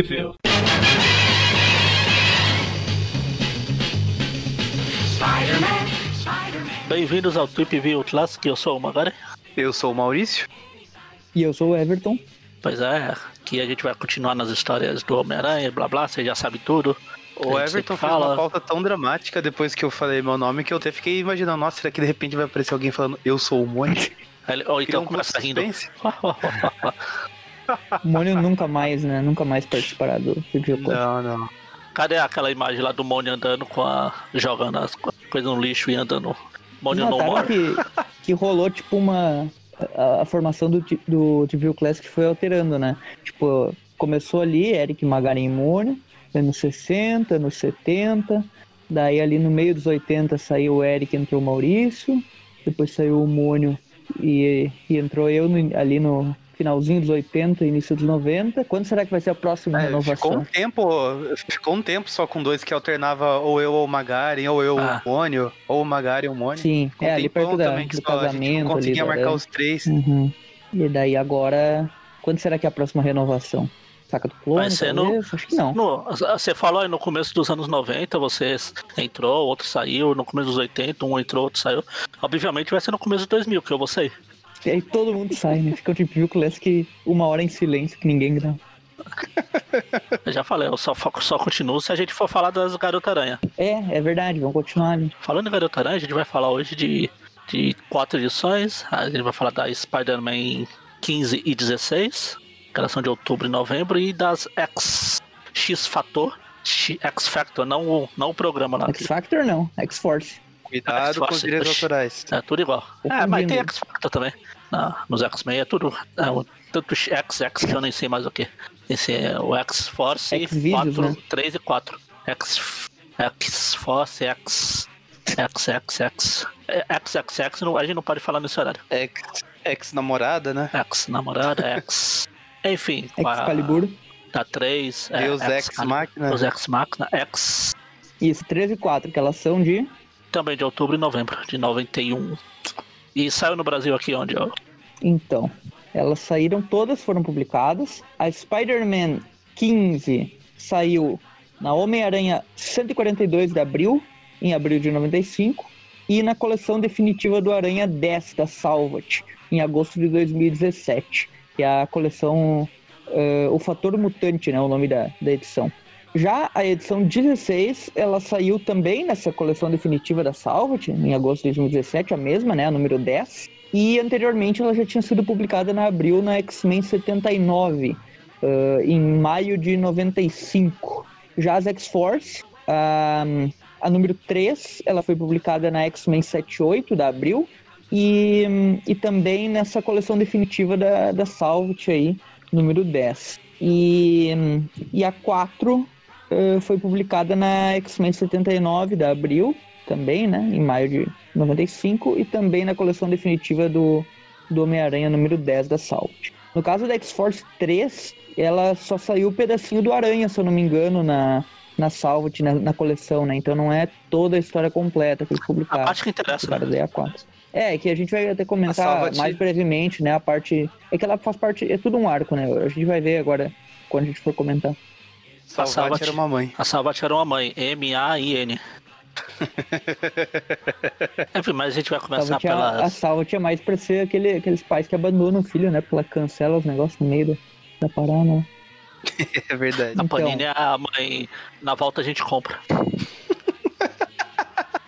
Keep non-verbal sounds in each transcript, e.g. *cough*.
View. Bem-vindos ao Trip View Classic, eu sou o Magari. Eu sou o Maurício. E eu sou o Everton. Pois é, aqui a gente vai continuar nas histórias do Homem-Aranha, blá blá, você já sabe tudo. O Everton fez uma pauta tão dramática depois que eu falei meu nome que eu até fiquei imaginando, nossa, será que de repente vai aparecer alguém falando eu sou o Mônio? Ou então um começa rindo. *laughs* o Mônio nunca mais, né? Nunca mais participará do vídeo. Não, não. Cadê aquela imagem lá do Mônio andando com a. jogando as coisas no lixo e andando. Mônio no more? Que, que rolou tipo uma. A, a formação do, do TV Classic foi alterando, né? Tipo, começou ali, Eric Magarin Mônio, anos 60, anos 70. Daí ali no meio dos 80 saiu o Eric, entrou o Maurício. Depois saiu o Mônio e, e entrou eu no, ali no finalzinho dos 80, início dos 90. Quando será que vai ser a próxima é, renovação? Ficou um tempo, ficou um tempo só com dois que alternava ou eu ou o Magari, ou eu ah. o Mônio, ou o Magari ou o Mônio. Sim, ficou é, um ali perto da, também, do casamento. não conseguia ali, marcar os três. Uhum. E daí agora, quando será que é a próxima renovação? Saca do clone? Vai ser no, Acho que não. No, você falou aí no começo dos anos 90, você entrou, outro saiu, no começo dos 80, um entrou, outro saiu. Obviamente vai ser no começo de 2000 que eu vou sair. E aí todo mundo sai, né? Fica tipo o que uma hora em silêncio que ninguém grava. *laughs* Eu já falei, eu só, só continuo se a gente for falar das Garota Aranha. É, é verdade, vamos continuar ali. Falando em Garota Aranha, a gente vai falar hoje de, de quatro edições. A gente vai falar da Spider-Man 15 e 16, que de outubro e novembro, e das X, X Fator, X Factor, não o, não o programa lá. X Factor não, X Force. Cuidado com os direitos autorais. É tudo igual. É, mas tem X Factor também. Ah, nos X-Men é tudo. É, tanto X, X que eu nem sei mais o que. Esse é o X-Force 4, né? 3 e 4. X, X-Force, X. X, X, X. X, X, X, a gente não pode falar nesse horário. X, X namorada, né? X namorada, X. *laughs* Enfim, Excalibur. Da 3. É, os X, X Máquina. Os X Máquina, X. Isso, 3 e 4, que elas são de também de outubro e novembro de 91. E saiu no Brasil aqui onde? Ó? Então, elas saíram, todas foram publicadas. A Spider-Man 15 saiu na Homem-Aranha 142 de abril, em abril de 95, e na coleção definitiva do Aranha 10 da Salvat, em agosto de 2017, que é a coleção uh, O Fator Mutante, né, o nome da, da edição. Já a edição 16, ela saiu também nessa coleção definitiva da Salvat, em agosto de 2017, a mesma, né, a número 10. E anteriormente ela já tinha sido publicada na abril na X-Men 79, uh, em maio de 95. Já as X-Force, uh, a número 3, ela foi publicada na X-Men 78 da abril. E, e também nessa coleção definitiva da, da Salvat aí, número 10. E, e a 4 uh, foi publicada na X-Men 79 da Abril, também, né, em maio de 95, e também na coleção definitiva do, do Homem-Aranha número 10 da Salt. No caso da X-Force 3, ela só saiu o um pedacinho do Aranha, se eu não me engano, na, na Salvat, na, na, coleção, né? Então não é toda a história completa que eles publicaram. A parte que interessa, né? É, que a gente vai até comentar mais brevemente, né? A parte. É que ela faz parte. É tudo um arco, né? A gente vai ver agora quando a gente for comentar. A Salvat era uma mãe. A Salvat era uma mãe. M-A-I-N. *laughs* Enfim, mas a gente vai começar pela. A Salvat é mais pra ser aquele, aqueles pais que abandonam o filho, né? Porque ela cancela os negócios no meio da, da parada. Né? *laughs* é verdade. A Panini então... é a mãe. Na volta a gente compra. *laughs*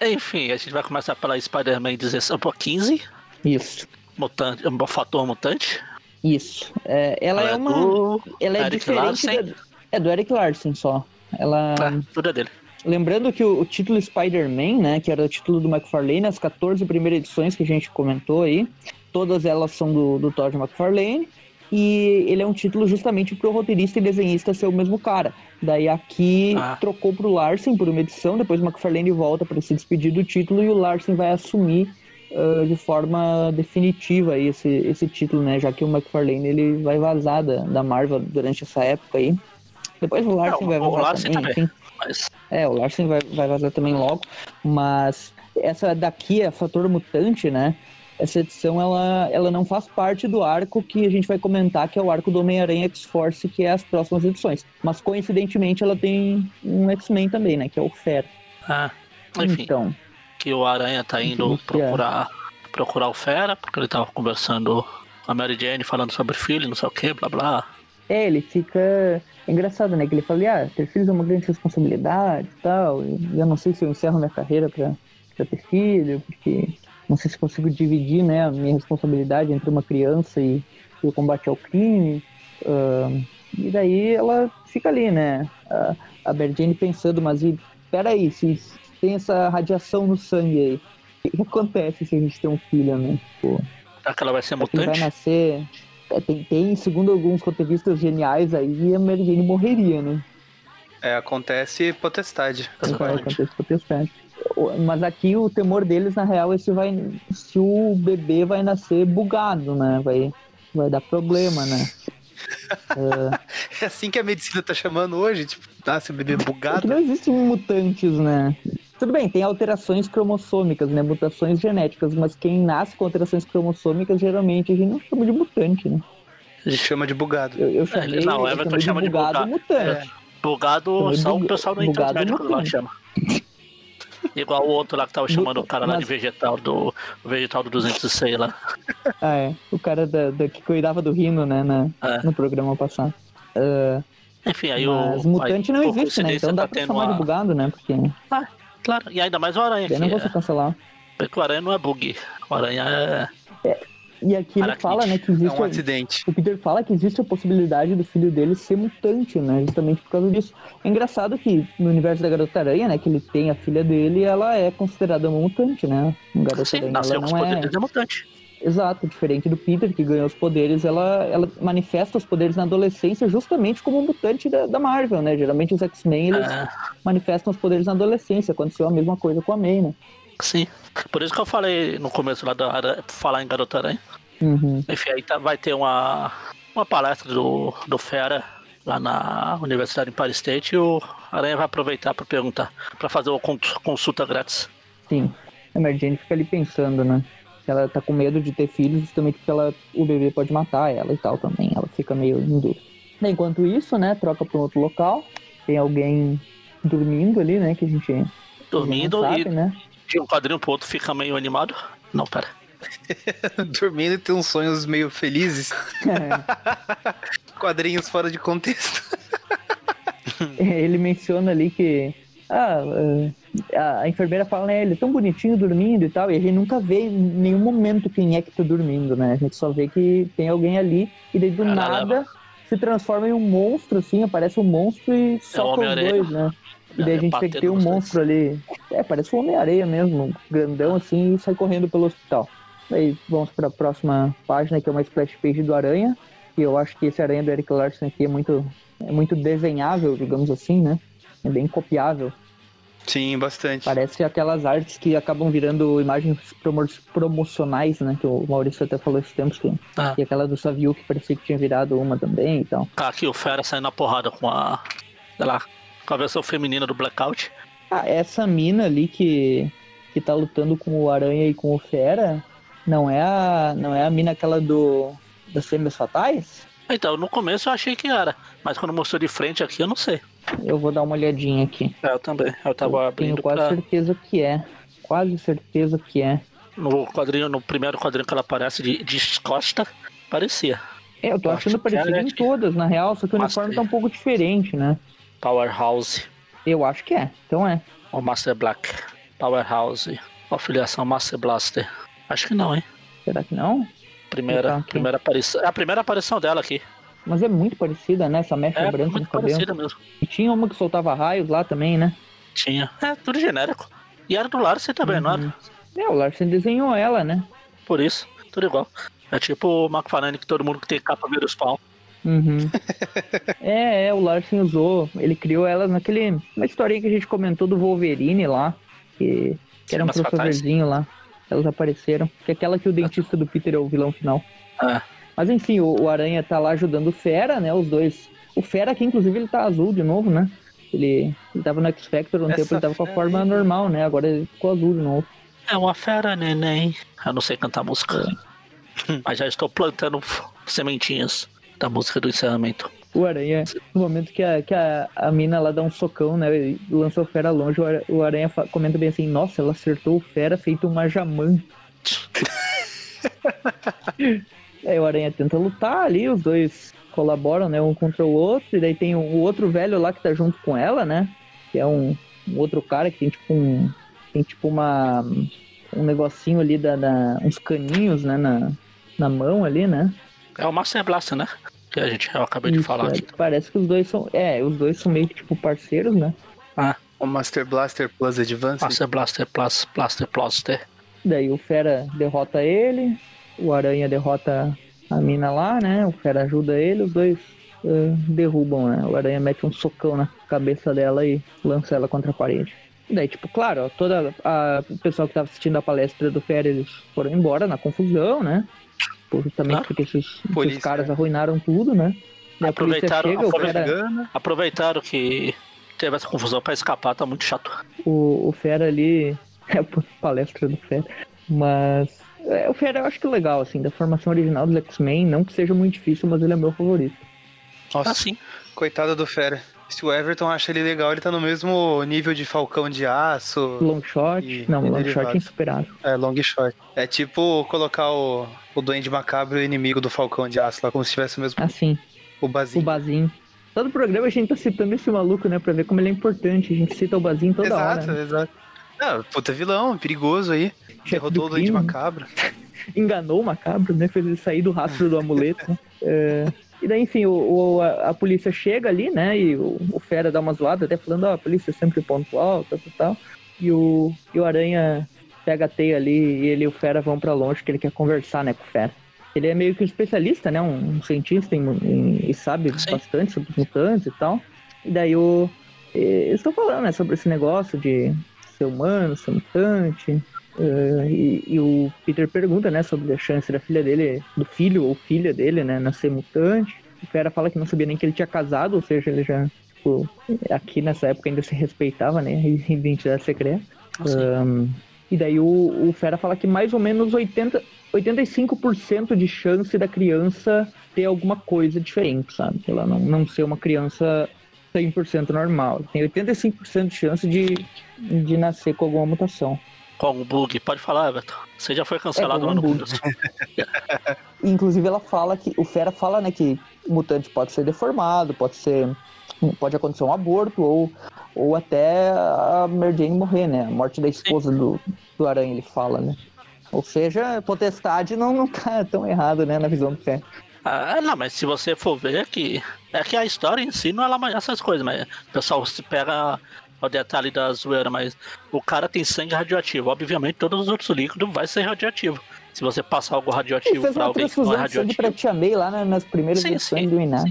Enfim, a gente vai começar pela Spider-Man 15. Isso. Mutante, um fator mutante. Isso. É, ela, ela, é, é uma. Ela é Eric diferente. Da, é do Eric Larson só. Ela. Ah, tudo é dele. Lembrando que o, o título Spider-Man, né, que era o título do McFarlane, as 14 primeiras edições que a gente comentou aí, todas elas são do, do Todd McFarlane, e ele é um título justamente para o roteirista e desenhista ser o mesmo cara. Daí aqui ah. trocou para o Larsen por uma edição, depois o McFarlane volta para se despedir do título e o Larsen vai assumir uh, de forma definitiva esse, esse título, né, já que o McFarlane ele vai vazar da, da Marvel durante essa época aí. Depois o Larsen vai vazar Larsen também, também. Mas... É, o Larsen vai, vai vazar também logo, mas essa daqui é Fator Mutante, né? essa edição ela, ela não faz parte do arco que a gente vai comentar, que é o arco do Homem-Aranha X-Force, que é as próximas edições. Mas coincidentemente ela tem um X-Men também, né? Que é o Fer. Ah, enfim. Então. Que o Aranha tá indo procurar, procurar o Fera, porque ele tava conversando com a Mary Jane, falando sobre filho, não sei o que, blá blá. É, ele fica. É engraçado, né? Que ele fala, ah, ter filhos é uma grande responsabilidade e tal. E eu não sei se eu encerro minha carreira pra, pra ter filho, porque não sei se consigo dividir né, a minha responsabilidade entre uma criança e, e o combate ao crime. Uh, e daí ela fica ali, né? A, a Berdine pensando, mas e, peraí, se tem essa radiação no sangue aí, o que acontece se a gente tem um filho, né? Pô, Será que ela vai ser mutante? Vai nascer. É, tem, segundo alguns roteiristas geniais aí, a Mary Jane morreria, né? É, acontece potestade. acontece potestade. Mas aqui o temor deles, na real, é se, vai, se o bebê vai nascer bugado, né? Vai, vai dar problema, né? é... *laughs* é assim que a medicina tá chamando hoje, tipo, nasce o bebê bugado. É não existem mutantes, né? Tudo bem, tem alterações cromossômicas, né? Mutações genéticas, mas quem nasce com alterações cromossômicas, geralmente a gente não chama de mutante, né? A gente chama de bugado. Eu, eu chamei, é, não, Everton chama de bugado, de bugado mutante. É. Bugado só o pessoal do Intermédico lá chama. Igual o outro lá que tava chamando o cara lá de vegetal do vegetal do 206 lá. Ah, é. O cara da, da que cuidava do rino, né, na, é. no programa passado. Uh, Enfim, aí o. mutante não existe, né? Então dá tá pra chamar a... de bugado, né? Porque. Ah, claro. E ainda mais o aranha. Eu não vou cancelar. Porque o aranha não é bug. O aranha é. é e aqui ele fala, né, que existe. É um acidente. O Peter fala que existe a possibilidade do filho dele ser mutante, né? Justamente por causa disso. É engraçado que no universo da Garota Aranha, né, que ele tem a filha dele, ela é considerada uma mutante, né? Garota Sim, Aranha, nasceu ela não é... é mutante. Exato, diferente do Peter, que ganhou os poderes, ela, ela manifesta os poderes na adolescência justamente como mutante da, da Marvel, né? Geralmente os X-Men, eles ah. manifestam os poderes na adolescência. Aconteceu a mesma coisa com a May, né? Sim. Por isso que eu falei no começo lá da falar em Garota Aranha. Uhum. Enfim, aí tá, vai ter uma, uma palestra do, do Fera lá na Universidade de Paris State e o Aranha vai aproveitar para perguntar, para fazer uma consulta grátis. Sim. A Mary Jane fica ali pensando, né? Ela tá com medo de ter filhos justamente porque ela, o bebê pode matar ela e tal também. Ela fica meio em dúvida. Enquanto isso, né, troca para um outro local. Tem alguém dormindo ali, né, que a gente dormindo sabe, e né? de um quadrinho pro outro fica meio animado. Não, pera. *laughs* Dormindo e tem uns sonhos meio felizes. É. *laughs* Quadrinhos fora de contexto. Ele menciona ali que ah, a enfermeira fala, né, ele é tão bonitinho dormindo e tal, e a gente nunca vê em nenhum momento quem é que tá dormindo, né? A gente só vê que tem alguém ali e daí do nada se transforma em um monstro, assim, aparece um monstro e soca é os dois, né? E daí a gente vê que tem um monstro ali. É, parece um Homem-Areia mesmo, grandão assim, e sai correndo pelo hospital. Aí vamos para a próxima página, que é uma splash page do Aranha. E eu acho que esse Aranha do Eric Larson aqui é muito, é muito desenhável, digamos assim, né? É bem copiável. Sim, bastante. Parece aquelas artes que acabam virando imagens promocionais, né? Que o Maurício até falou esses tempos. Que, ah. E aquela do Savio que parecia que tinha virado uma também e tal. Tá aqui o Fera saindo na porrada com a. Sei lá, com a versão feminina do Blackout. Ah, essa mina ali que, que tá lutando com o Aranha e com o Fera não é a, não é a mina aquela do das fêmeas fatais? Então, no começo eu achei que era, mas quando mostrou de frente aqui eu não sei. Eu vou dar uma olhadinha aqui. É, eu também. Eu tava eu abrindo Tenho quase pra... certeza que é. Quase certeza que é. No quadrinho, no primeiro quadrinho que ela aparece de, de costa, parecia. É, eu tô eu achando parecido em todas, na real, só que o uniforme tá um pouco diferente, né? Powerhouse. Eu acho que é, então é. O Master Black. Powerhouse. Afiliação Master Blaster. Acho que não, hein? Será que não? Primeira, primeira aparição. É a primeira aparição dela aqui. Mas é muito parecida, né? Essa mecha é, branca no cabelo. parecida mesmo. E tinha uma que soltava raios lá também, né? Tinha. É, tudo genérico. E era do Larsen também, uhum. não era? Uhum. É, o Larsen desenhou ela, né? Por isso, tudo igual. É tipo o McFarlane que todo mundo que tem capa vira os pau. Uhum. *laughs* é, é, o Larsen usou. Ele criou elas naquele. Uma historinha que a gente comentou do Wolverine lá. Que, que era um crossoverzinho lá elas apareceram. Que é aquela que o dentista do Peter é o vilão final. Ah. Mas enfim, o, o, Aranha tá lá ajudando o Fera, né? Os dois. O Fera aqui, inclusive, ele tá azul de novo, né? Ele, ele tava no X-Factor um Essa tempo, ele tava com a forma aí... normal, né? Agora ele ficou azul de novo. É uma fera, neném. Eu não sei cantar música. *laughs* Mas já estou plantando sementinhas da música do encerramento. O Aranha, no momento que a, que a, a mina lá dá um socão, né? E lançou o Fera longe, o Aranha comenta bem assim, nossa, ela acertou o Fera feito uma jamã. *laughs* Aí o Aranha tenta lutar ali, os dois colaboram, né? Um contra o outro, e daí tem o outro velho lá que tá junto com ela, né? Que é um, um outro cara que tem tipo um. Tem tipo uma. Um negocinho ali da, da uns caninhos, né? Na, na mão ali, né? É o Master Blaster, né? Que a gente eu acabei de falar. É, parece que os dois são. É, os dois são meio que tipo parceiros, né? Ah. O Master Blaster Plus Advance. Master Blaster Plus Blaster Blaster. Daí o Fera derrota ele, o Aranha derrota a mina lá, né? O Fera ajuda ele, os dois uh, derrubam, né? O Aranha mete um socão na cabeça dela e lança ela contra a parede. E daí, tipo, claro, toda a, o pessoal que tava assistindo a palestra do Fera, eles foram embora na confusão, né? Justamente claro. porque esses, esses caras arruinaram tudo, né? E aproveitaram, chega, Fera... aproveitaram que teve essa confusão para escapar, tá muito chato. O, o Fera ali. *laughs* É a palestra do Fera. Mas. É, o Fera eu acho que é legal, assim, da formação original dos X-Men. Não que seja muito difícil, mas ele é meu favorito. Nossa, ah, sim. Coitado do Fera. Se o Everton acha ele legal, ele tá no mesmo nível de Falcão de Aço. Long shot? Não, long shot é insuperável. É, long shot. É tipo colocar o, o Duende Macabro inimigo do Falcão de Aço lá, como se tivesse o mesmo. Assim. O Bazinho. O Bazinho. Todo programa a gente tá citando esse maluco, né? Pra ver como ele é importante. A gente cita o Bazinho toda exato, hora. Exato, né? exato. Ah, puta vilão, perigoso aí. Derrotou o Duende Macabro. *laughs* Enganou o Macabro, né? Fez ele sair do rastro do amuleto. Né? É... E daí, enfim, o, o a, a, polícia chega ali, né? E o, o Fera dá uma zoada, até falando, ó, oh, a polícia é sempre pontual, tal, tal, tal. E o, e o Aranha pega a teia ali e ele e o Fera vão para longe, que ele quer conversar, né, com o Fera. Ele é meio que um especialista, né? Um, um cientista em, em, e sabe Sim. bastante sobre os mutantes e tal. E daí o. Eles estão falando, né, sobre esse negócio de ser humano, ser mutante. Uh, e, e, o Peter pergunta, né, sobre a chance da filha dele, do filho ou filha dele, né, nascer mutante. O Fera fala que não sabia nem que ele tinha casado, ou seja, ele já, tipo, aqui nessa época ainda se respeitava, né, a identidade secreta. Um, e daí o, o Fera fala que mais ou menos 80, 85% de chance da criança ter alguma coisa diferente, sabe? Ela não, não ser uma criança 100% normal. Tem 85% de chance de, de nascer com alguma mutação. Com algum bug? Pode falar, Everton. Você já foi cancelado é, lá no bug. *laughs* Inclusive ela fala que. O Fera fala, né, que o mutante pode ser deformado, pode ser. Pode acontecer um aborto ou, ou até a Mary Jane morrer, né? A morte da esposa do, do Aranha, ele fala, né? Ou seja, potestade não, não tá *laughs* tão errado, né, na visão do Fera. Ah, não, mas se você for ver que. É que a história em si não é lá essas coisas, mas o pessoal se pega o detalhe da zoeira, mas o cara tem sangue radioativo. Obviamente, todos os outros líquidos vai ser radioativo. Se você passar algo radioativo para alguém que não é radioativo. Pra Tia May lá né, nas primeiras sim, sim, do Iná.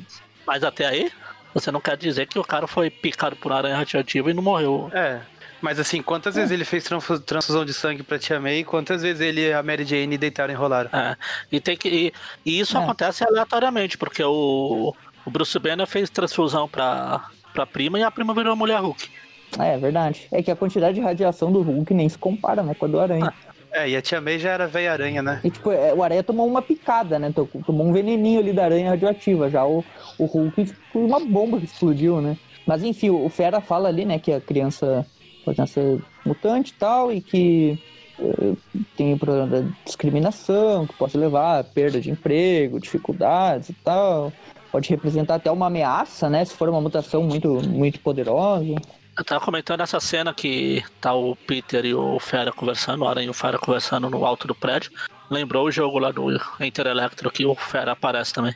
Mas até aí, você não quer dizer que o cara foi picado por aranha radioativa e não morreu. É. Mas assim, quantas é. vezes ele fez transfusão de sangue pra Tia May e quantas vezes ele e a Mary Jane deitaram e enrolaram? É. E, tem que, e, e isso é. acontece aleatoriamente, porque o, o Bruce Banner fez transfusão pra, pra prima e a prima virou a mulher Hulk. É, é verdade. É que a quantidade de radiação do Hulk nem se compara, né, com a do Aranha. Ah. É, e a Tia May já era velha aranha, né? E tipo, é, o Aranha tomou uma picada, né? Tomou um veneninho ali da aranha radioativa. Já o, o Hulk, tipo, uma bomba que explodiu, né? Mas enfim, o Fera fala ali, né, que a criança pode nascer mutante e tal, e que uh, tem o problema da discriminação, que pode levar a perda de emprego, dificuldades e tal. Pode representar até uma ameaça, né? Se for uma mutação muito, muito poderosa. Eu tava comentando essa cena que tá o Peter e o Fera conversando, o Aranha e o Fera conversando no alto do prédio. Lembrou o jogo lá do Inter Electro que o Fera aparece também.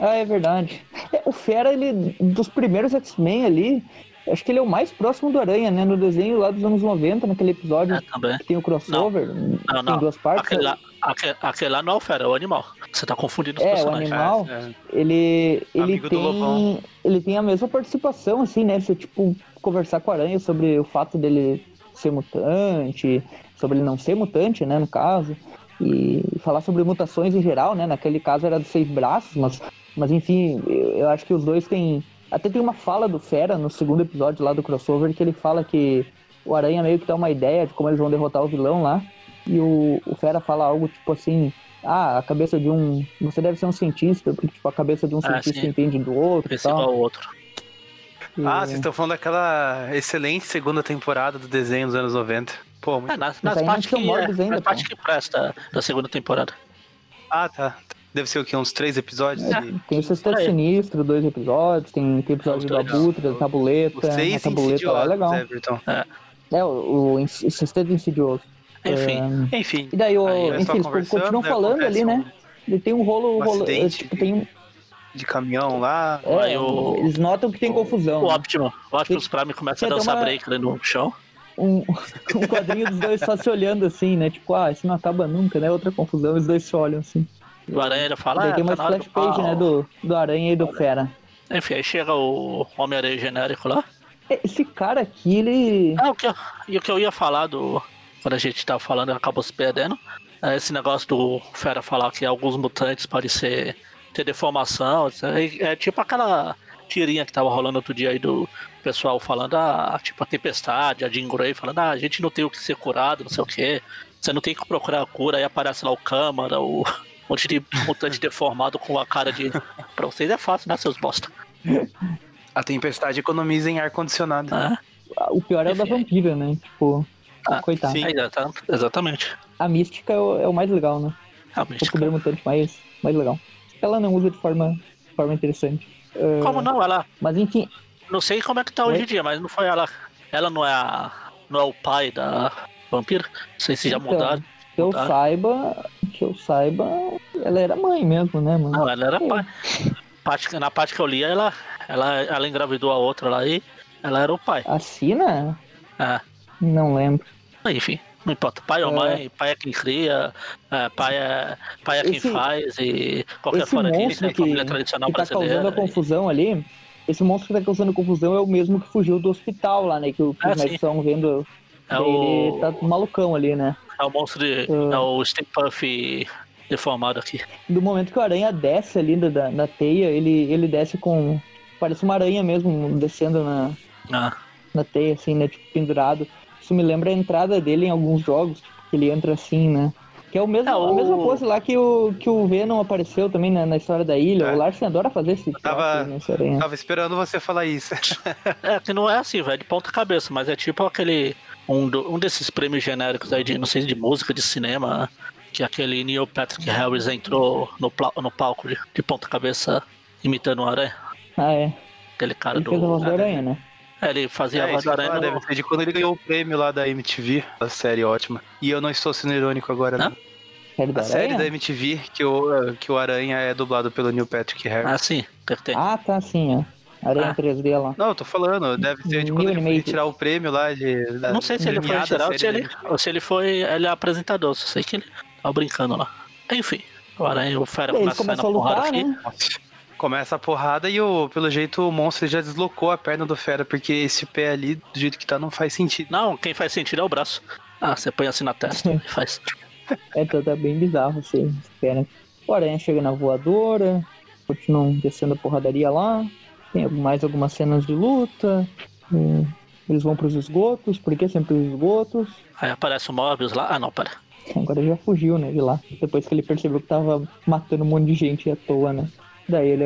Ah, é verdade. É, o Fera, ele, dos primeiros X-Men ali, acho que ele é o mais próximo do Aranha, né? No desenho lá dos anos 90, naquele episódio é, que tem o crossover, não, não, não. em duas partes. Aquele lá, aquele, aquele lá não é o Fera, é o animal. Você tá confundindo os é, personagens. O animal, é, é. ele, ele tem, ele tem a mesma participação, assim, né? Você, tipo, conversar com o Aranha sobre o fato dele ser mutante, sobre ele não ser mutante, né, no caso, e falar sobre mutações em geral, né? Naquele caso era dos seis braços, mas, mas enfim, eu acho que os dois têm. Até tem uma fala do Fera no segundo episódio lá do crossover que ele fala que o Aranha meio que dá uma ideia de como eles vão derrotar o vilão lá. e o, o Fera fala algo tipo assim, ah, a cabeça de um. Você deve ser um cientista, porque tipo, a cabeça de um ah, cientista sim. entende do outro. Igual o outro. E... Ah, vocês estão falando daquela excelente segunda temporada do desenho dos anos 90. Pô, muito... é, nas, nas partes que, é, nas parte que presta da segunda temporada. Ah, tá. Deve ser o quê? Uns três episódios? É, de... Tem o Sexteto Sinistro, dois episódios. Tem, tem episódio do Abutre, da Tabuleta. O seis a Tabuleta lá é legal. Everton. É, é o, o, o Sexteto Insidioso. Enfim, é... enfim. E daí, o, enfim, eles continuam falando ali, né? E tem um rolo... Um rolo tipo, tem um de caminhão lá. É, o... Eles notam que tem confusão. O Optimo. O Optimus Prime começa a dançar uma... break ali no chão. Um, *laughs* um quadrinho dos dois só se olhando assim, né? Tipo, ah, isso não acaba nunca, né? Outra confusão, os dois se olham assim. O Aranha fala. Daí ah, tem uma tá splash page, né? Do, do Aranha e do Fera. Enfim, aí chega o Homem-Aranha genérico lá. Esse cara aqui, ele. Ah, o que, eu, e o que eu ia falar do. Quando a gente tava falando, acabou se perdendo. É esse negócio do Fera falar que alguns mutantes podem ser ter deformação. É, é tipo aquela tirinha que tava rolando outro dia aí do pessoal falando, ah, tipo a tempestade, a Jean Grey falando, ah, a gente não tem o que ser curado, não sei o que. Você não tem que procurar a cura, aí aparece lá o câmara, o monte de mutante deformado com a cara de. Pra vocês é fácil, né, seus bosta? A tempestade economiza em ar-condicionado. Ah. O pior é o da vampira, né? Tipo, ah, coitado. Sim, exatamente. A mística é o, é o mais legal, né? A mística. O poder mutante mais, mais legal ela não usa de forma, forma interessante. Uh, como não? Ela. Mas enfim. Não sei como é que tá hoje em dia, mas não foi ela. Ela não é a. Não é o pai da vampira? Não sei se já então, mudaram. Que eu saiba. Que eu saiba. Ela era mãe mesmo, né, mano? Não, ela era pai. Na parte que eu li, ela, ela, ela engravidou a outra lá e ela era o pai. A Sina? É. Não lembro. Enfim. Não importa, pai ou é. mãe, pai é quem cria, é, pai, é, pai é quem esse, faz, e qualquer fora aqui, tem família tradicional que tá causando a confusão ali, esse monstro que tá causando confusão é o mesmo que fugiu do hospital lá, né? Que, que ah, os médicos estão vendo. É ele o... tá malucão ali, né? É o monstro de. Uh... É o Stay Puff deformado aqui. Do momento que o aranha desce ali da, da teia, ele, ele desce com. Parece uma aranha mesmo, descendo na, ah. na teia, assim, né? Tipo, pendurado. Isso me lembra a entrada dele em alguns jogos, tipo, que ele entra assim, né? Que é o mesmo, é, o... a mesma pose lá que o, que o Venom apareceu também na, na história da ilha. É. O Larsen adora fazer esse tava, tava esperando você falar isso. *laughs* é, que não é assim, velho, de ponta cabeça, mas é tipo aquele. Um, do, um desses prêmios genéricos aí de, não sei, de música, de cinema, que aquele Neil Patrick Harris entrou no, no palco de, de ponta cabeça imitando o Aranha. Ah, é. Aquele cara Ele do. Fez a voz do Aranha, né? É, ele fazia é, a voz da aranha. Deve ser de quando ele ganhou o prêmio lá da MTV, a série ótima. E eu não estou sendo irônico agora, não. A série da MTV, que o, que o Aranha é dublado pelo Neil Patrick Harris. Ah, sim, perfeito. Ah, tá, sim, é. Aranha ah. 3D lá. Não, eu tô falando, deve ser de quando ele foi tirar o prêmio lá de. Da, não sei se ele foi ou se ele, ou se ele foi. Ele é apresentador, só sei que ele tava brincando lá. Enfim, o Aranha, o Fera começa a lutar, aqui. Né? Começa a porrada e o, pelo jeito o monstro já deslocou a perna do fera, porque esse pé ali, do jeito que tá, não faz sentido. Não, quem faz sentido é o braço. Ah, você põe assim na testa *laughs* e faz. É, então tá bem bizarro assim, pena. O Aranha chega na voadora, continuam descendo a porradaria lá. Tem mais algumas cenas de luta. É, eles vão pros esgotos, por que sempre os esgotos? Aí aparece o Mobius lá. Ah, não, pera. Agora já fugiu, né, de lá. Depois que ele percebeu que tava matando um monte de gente à toa, né? Daí ele,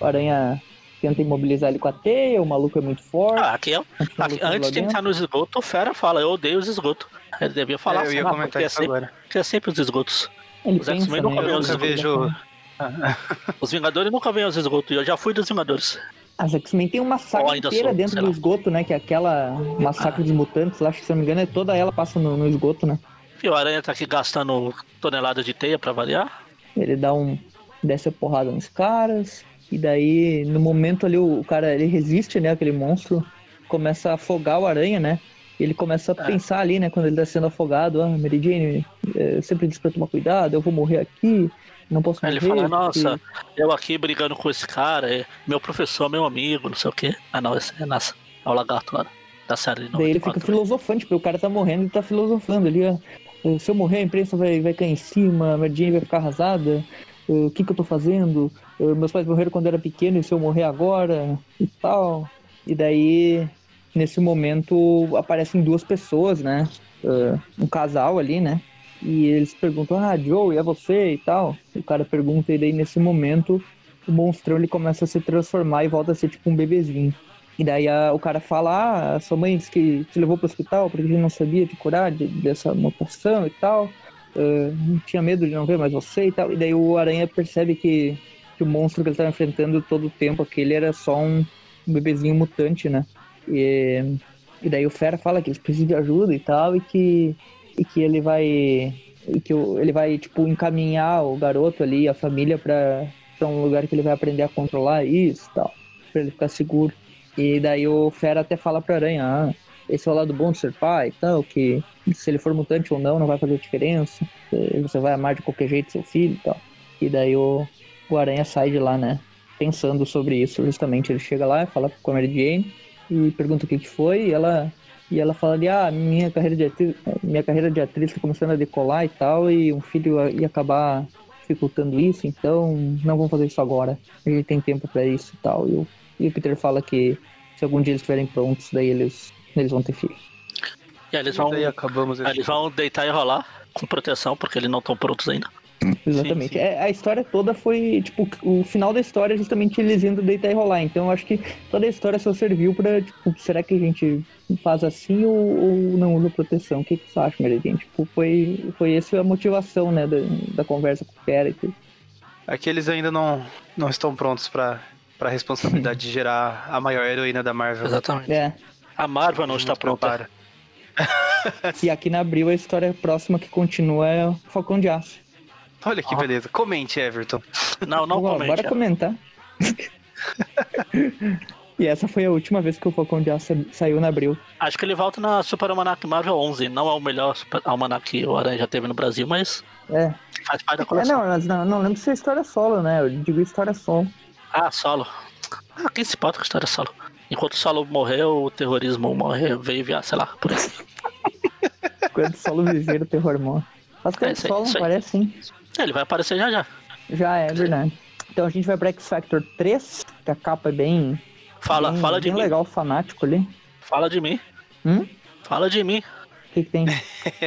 o Aranha tenta imobilizar ele com a teia, o maluco é muito forte. Ah, aqui é, aqui, antes de entrar no esgoto, o Fera fala, eu odeio os esgotos. Ele devia falar é, eu assim, ia ah, comentar isso é sempre, agora. Que é sempre os esgotos. Ele os nunca né? aos esgotos. Vejo... *laughs* os Vingadores nunca vêm aos esgotos, eu já fui dos Vingadores. As X-Men tem uma saga inteira sou, dentro do esgoto, né? Que é aquela massacre ah. dos mutantes lá, acho que se não me engano, é toda ela passa no, no esgoto, né? E o Aranha tá aqui gastando toneladas de teia pra variar. Ele dá um, desce a porrada nos caras. E daí, no momento ali, o, cara ele resiste, né? Aquele monstro começa a afogar o aranha, né? Ele começa a é. pensar ali, né? Quando ele tá sendo afogado, ah, Mary Jane, eu sempre disse pra tomar cuidado, eu vou morrer aqui, não posso morrer. Ele fala, nossa, porque... eu aqui brigando com esse cara, é meu professor, meu amigo, não sei o quê. Ah não, esse é, nossa, é o lagarto lá da série Daí ele fica filosofante, porque o cara tá morrendo e tá filosofando ali, ó. Se eu morrer, a imprensa vai, vai cair em cima, a Jane vai ficar arrasada o que, que eu tô fazendo? meus pais morreram quando eu era pequeno e se eu morrer agora e tal. E daí, nesse momento, aparecem duas pessoas, né? Uh, um casal ali, né? E eles perguntam, ah, Joe, é você e tal. O cara pergunta, e daí nesse momento o monstrão ele começa a se transformar e volta a ser tipo um bebezinho. E daí a, o cara fala, ah, sua mãe disse que te levou pro hospital porque gente não sabia te curar de, dessa mutação e tal. Uh, tinha medo de não ver mais você e tal. E daí o Aranha percebe que, que o monstro que ele estava enfrentando todo o tempo aquele era só um, um bebezinho mutante, né? E, e daí o Fera fala que eles precisam de ajuda e tal, e que, e que ele vai. Que ele vai, tipo, encaminhar o garoto ali, a família, para um lugar que ele vai aprender a controlar isso tal. Pra ele ficar seguro. E daí o Fera até fala pra Aranha, ah, esse é o lado bom de ser pai tal, que se ele for mutante ou não, não vai fazer diferença. Você vai amar de qualquer jeito seu filho tal. E daí o, o Aranha sai de lá, né? Pensando sobre isso, justamente. Ele chega lá, fala com a Mary Jane e pergunta o que, que foi, e ela, e ela fala de, ah, minha carreira de atriz, minha carreira de atriz tá começando a decolar e tal, e um filho ia acabar dificultando isso, então não vamos fazer isso agora. Gente tem tempo para isso e tal. E o, e o Peter fala que se algum dia eles estiverem prontos, daí eles, eles vão ter filho. E aí eles vão, acabamos aí eles vão deitar e rolar com proteção, porque eles não estão prontos ainda. Exatamente. Sim, sim. É, a história toda foi, tipo, o final da história é justamente eles indo deitar e rolar. Então eu acho que toda a história só serviu pra, tipo, será que a gente faz assim ou, ou não usa proteção? O que, que você acha, Meredinho? Tipo, foi, foi essa a motivação, né, da, da conversa com o Pera e tudo. Aqueles ainda não, não estão prontos pra, pra responsabilidade de gerar a maior heroína da Marvel. Exatamente. É. A Marvel não está pronta. e aqui na Abril a história próxima que continua é o Falcão de Aço. Olha que beleza. Comente, Everton. Não, não comente. Bora comentar. *laughs* e essa foi a última vez que o Falcão de Aço saiu na Abril. Acho que ele volta na Super Almanac Marvel 11. Não é o melhor Super Almanac que o Aranha já teve no Brasil, mas é. faz parte da coleção. É, não, mas não, não lembro se é história solo, né? Eu digo história solo. Ah, solo. Ah, quem se pode com história solo? Enquanto o solo morreu, o terrorismo morreu, veio via, sei lá, por isso. *laughs* Enquanto o solo viver, o terror morre. Acho que é, solo, parece sim. É, ele vai aparecer já já. Já é, verdade. Então a gente vai pra X Factor 3, que a capa é bem. Fala, bem, fala de bem mim. legal, fanático ali. Fala de mim. Hum? Fala de mim. O que, que tem?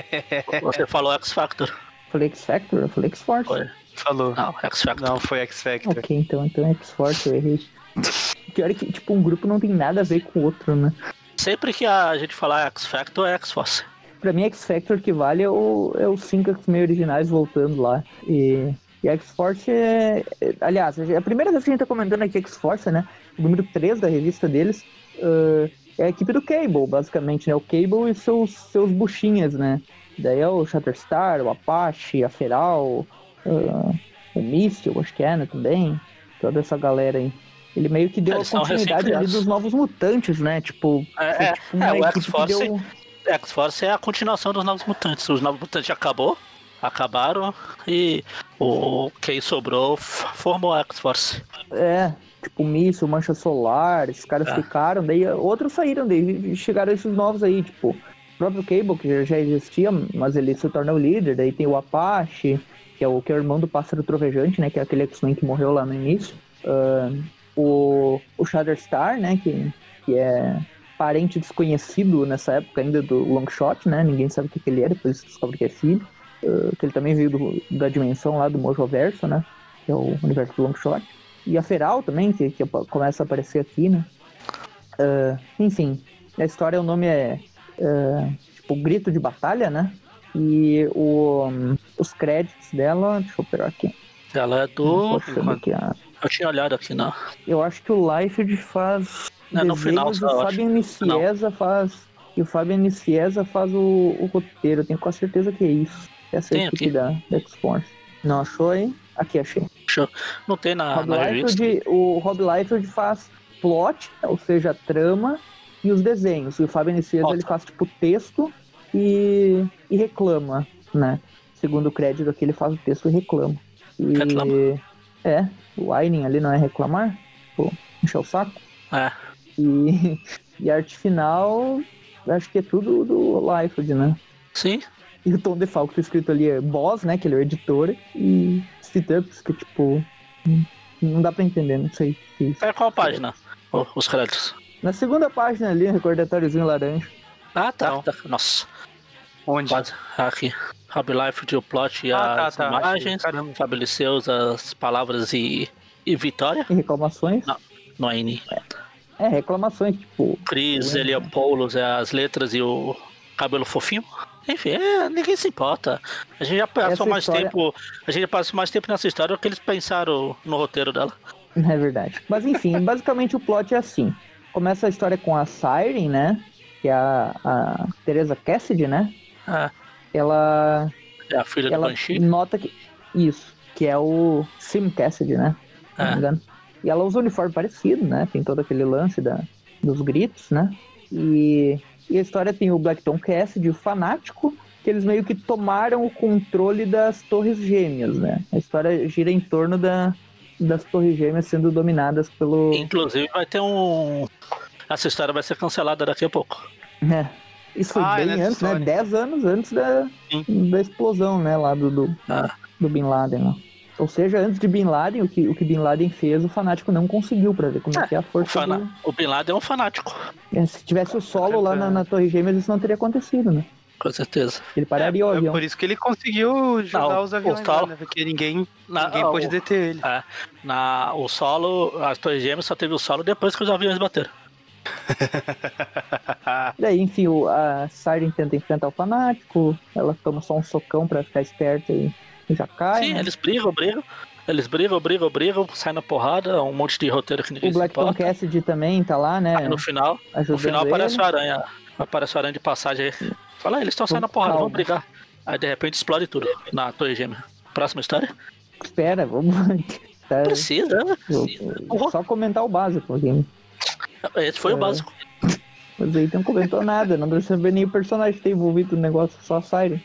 *laughs* Você falou X Factor. Falei X Factor? Eu falei X Force. Foi. Falou. Não, X Factor. Não, foi X Factor. Ok, então, então é X Force, eu errei. *laughs* Pior é que, tipo, um grupo não tem nada a ver com o outro, né? Sempre que a gente falar X Factor, é X Force. Pra mim, X Factor que vale é, o, é os cinco X-Men originais voltando lá. E, e X-Force é, é, Aliás, a primeira vez que a gente tá comentando aqui X-Force, né? O número 3 da revista deles uh, é a equipe do Cable, basicamente, né? O Cable e seus, seus buchinhas, né? Daí é o Shatterstar, o Apache, a Feral, uh, o Míssil, acho que é, né? Também. Toda essa galera aí. Ele meio que deu Eles a continuidade ali dos novos mutantes, né? Tipo, é, é tipo é, o X-Force. Deu... X-Force é a continuação dos Novos Mutantes. Os Novos Mutantes acabou, acabaram e o quem sobrou formou a X-Force. É, tipo Míssil, Mancha Solar, esses caras é. ficaram, daí outros saíram, daí chegaram esses novos aí, tipo, o próprio Cable, que já existia, mas ele se torna o líder, daí tem o Apache, que é o, que é o irmão do Pássaro Trovejante, né, que é aquele X-Men que morreu lá no início. Uh, o, o Shatterstar, né, que, que é parente desconhecido nessa época ainda do Longshot, né? Ninguém sabe o que, que ele é, depois descobre que é filho. Uh, que ele também veio do, da dimensão lá do Mojoverso, né? Que é o universo do Longshot. E a Feral também, que, que começa a aparecer aqui, né? Uh, enfim, a história, o nome é uh, tipo Grito de Batalha, né? E o, um, os créditos dela, deixa eu pegar aqui. Ela é do. Aqui, a... Eu tinha olhado aqui, não. Eu acho que o Life faz é, no final, o Fábio Nicieza faz. E o Fábio Nicieza faz o, o roteiro, eu tenho quase certeza que é isso. Essa é a equipe da, da X-Force. Não achou aí? Aqui, achei. Não tem na, Rob na O Rob Liefeld faz plot, ou seja, trama e os desenhos. E o Fábio Nicieza ele faz tipo texto e, e reclama, né? Segundo o crédito aqui, ele faz o texto e reclama. E, reclama. É, o Whining ali não é reclamar? Pô, encher o saco? É. E, *laughs* e arte final, acho que é tudo do Liefeld, né? Sim. E o Tom DeFalco tá escrito ali é boss, né? Que ele é o editor. E Sit-Ups, que tipo. Não dá pra entender, não sei. É qual página? Oh, os créditos. Na segunda página ali, recordatóriozinho laranja. Ah, tá. Nossa. Onde? Aqui. Rob Life de o plot e ah, as tá, tá, imagens. Achei. Fabeleceu as palavras e, e vitória. E reclamações? Não, não é N. É, é, reclamações, tipo. Cris, Eliopoulos, é as letras e o cabelo fofinho. Enfim, é, ninguém se importa. A gente já passou mais história... tempo. A gente já passou mais tempo nessa história do que eles pensaram no roteiro dela. É verdade. Mas enfim, *laughs* basicamente o plot é assim. Começa a história com a Siren, né? Que é a, a Teresa Cassidy, né? Ah. Ela. É a filha ela do Banshee? Nota que. Isso, que é o Sim Cassidy, né? Se não me engano. E ela usa um uniforme parecido, né? Tem todo aquele lance da, dos gritos, né? E, e a história tem o Blackton Cassidy, o fanático, que eles meio que tomaram o controle das Torres Gêmeas, né? A história gira em torno da, das Torres Gêmeas sendo dominadas pelo. Inclusive vai ter um. Essa história vai ser cancelada daqui a pouco. *laughs* É. Isso foi ah, bem é antes, né? história. né? Dez anos antes da, da explosão, né? Lá do, do, ah. do Bin Laden. Né? Ou seja, antes de Bin Laden, o que, o que Bin Laden fez, o fanático não conseguiu pra ver como é, que é a força. O, do... o Bin Laden é um fanático. É, se tivesse o solo lá na, na Torre Gêmeas, isso não teria acontecido, né? Com certeza. Ele pararia é, o avião. É por isso que ele conseguiu jogar não, os aviões, solo, né? Porque ninguém, na, ninguém pôde deter ele. É, na, o solo, as Torres Gêmeas só teve o solo depois que os aviões bateram. *laughs* Daí, enfim, a Siren tenta enfrentar o fanático, ela toma só um socão pra ficar esperta e já cai. Sim, né? eles brigam, brigam. Eles brigam, brigam, brigam, saem na porrada, um monte de roteiro que ninguém O Blackton Cassidy também tá lá, né? Aí no final, no final aparece o aranha. Aparece o aranha de passagem aí. Fala, eles estão saindo na porrada, vamos brigar. Aí de repente explode tudo na Torre Gêmea. Próxima história? Espera, vamos. Tá. Precisa, né? Só comentar o básico aqui. Esse foi é. o básico. Mas aí não comentou nada, não deu saber nem o personagem que tem envolvido no negócio, só a Siren.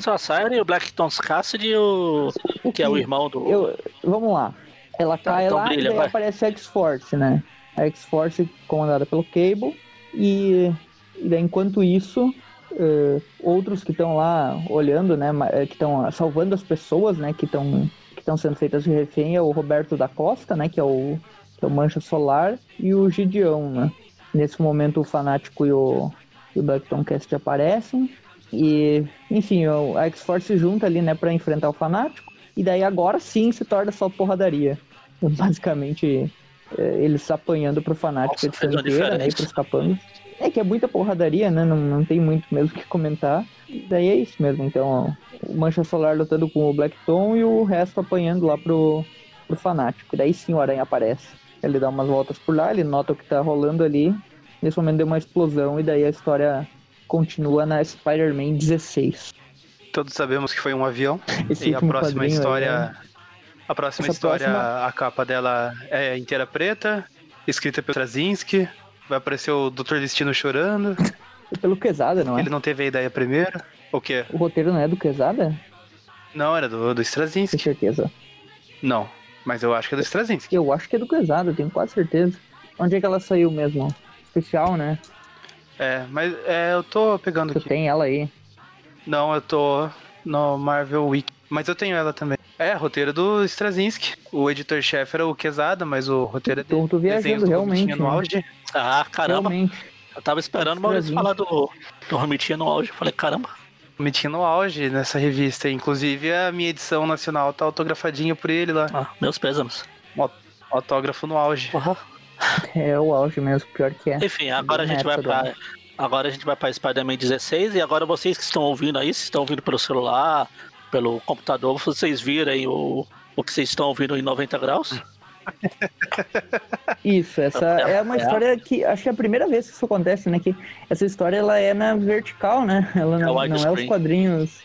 Só a Siren, o Blackton's Cassidy e o. que, é o irmão do. Eu, vamos lá. Ela tá, cai então lá brilha, e vai. aparece a X-Force, né? A X-Force comandada pelo Cable. E, e daí, enquanto isso, uh, outros que estão lá olhando, né? Eh, que estão salvando as pessoas, né? Que estão que estão sendo feitas de refém é o Roberto da Costa, né? Que é o, que é o Mancha Solar. E o Gideon, né? Nesse momento, o Fanático e o, e o Blackton Cast aparecem. E, enfim, a X-Force junta ali, né, pra enfrentar o Fanático. E daí agora sim se torna só porradaria. *laughs* Basicamente, é, eles apanhando pro Fanático Nossa, de inteira, né, e pros capangas. É que é muita porradaria, né, não, não tem muito mesmo que comentar. E daí é isso mesmo, então, o Mancha Solar lutando com o Blackton e o resto apanhando lá pro, pro Fanático. E daí sim o Aranha aparece. Ele dá umas voltas por lá, ele nota o que tá rolando ali. Nesse momento deu uma explosão e daí a história continua na Spider-Man 16. Todos sabemos que foi um avião. Esse e a próxima história. Né? A próxima Essa história, próxima... a capa dela é inteira preta, escrita pelo Straczynski. Vai aparecer o Dr. Destino chorando. É *laughs* pelo Quesada, não é? Ele não teve a ideia primeiro. O quê? O roteiro não é do Quesada? Não, era do, do Straczynski. Com certeza. Não, mas eu acho que é do Straczynski. Eu acho que é do Quesada, tenho quase certeza. Onde é que ela saiu mesmo? Especial, né? É, mas é, eu tô pegando tu aqui. tem ela aí? Não, eu tô no Marvel Week. Mas eu tenho ela também. É, roteiro do Straczynski. O editor-chefe era o Quesada, mas o roteiro é dele. Tô viajando, realmente. No auge. Ah, caramba. Realmente. Eu tava esperando o Maurício falar do, do Romitinha no auge. Eu falei, caramba. Romitinha no auge nessa revista. Inclusive, a minha edição nacional tá autografadinha por ele lá. Ah, meus pésames. Autógrafo no auge. Uhum. *laughs* É o auge mesmo, pior que é. Enfim, agora a gente vai pra. Agora a gente vai para Spider-Man 16 e agora vocês que estão ouvindo aí, se estão ouvindo pelo celular, pelo computador, vocês viram aí o, o que vocês estão ouvindo em 90 graus. *laughs* Isso, essa é, é uma história que acho que é a primeira vez que isso acontece, né? Que essa história ela é na vertical, né? Ela não é, não é os quadrinhos.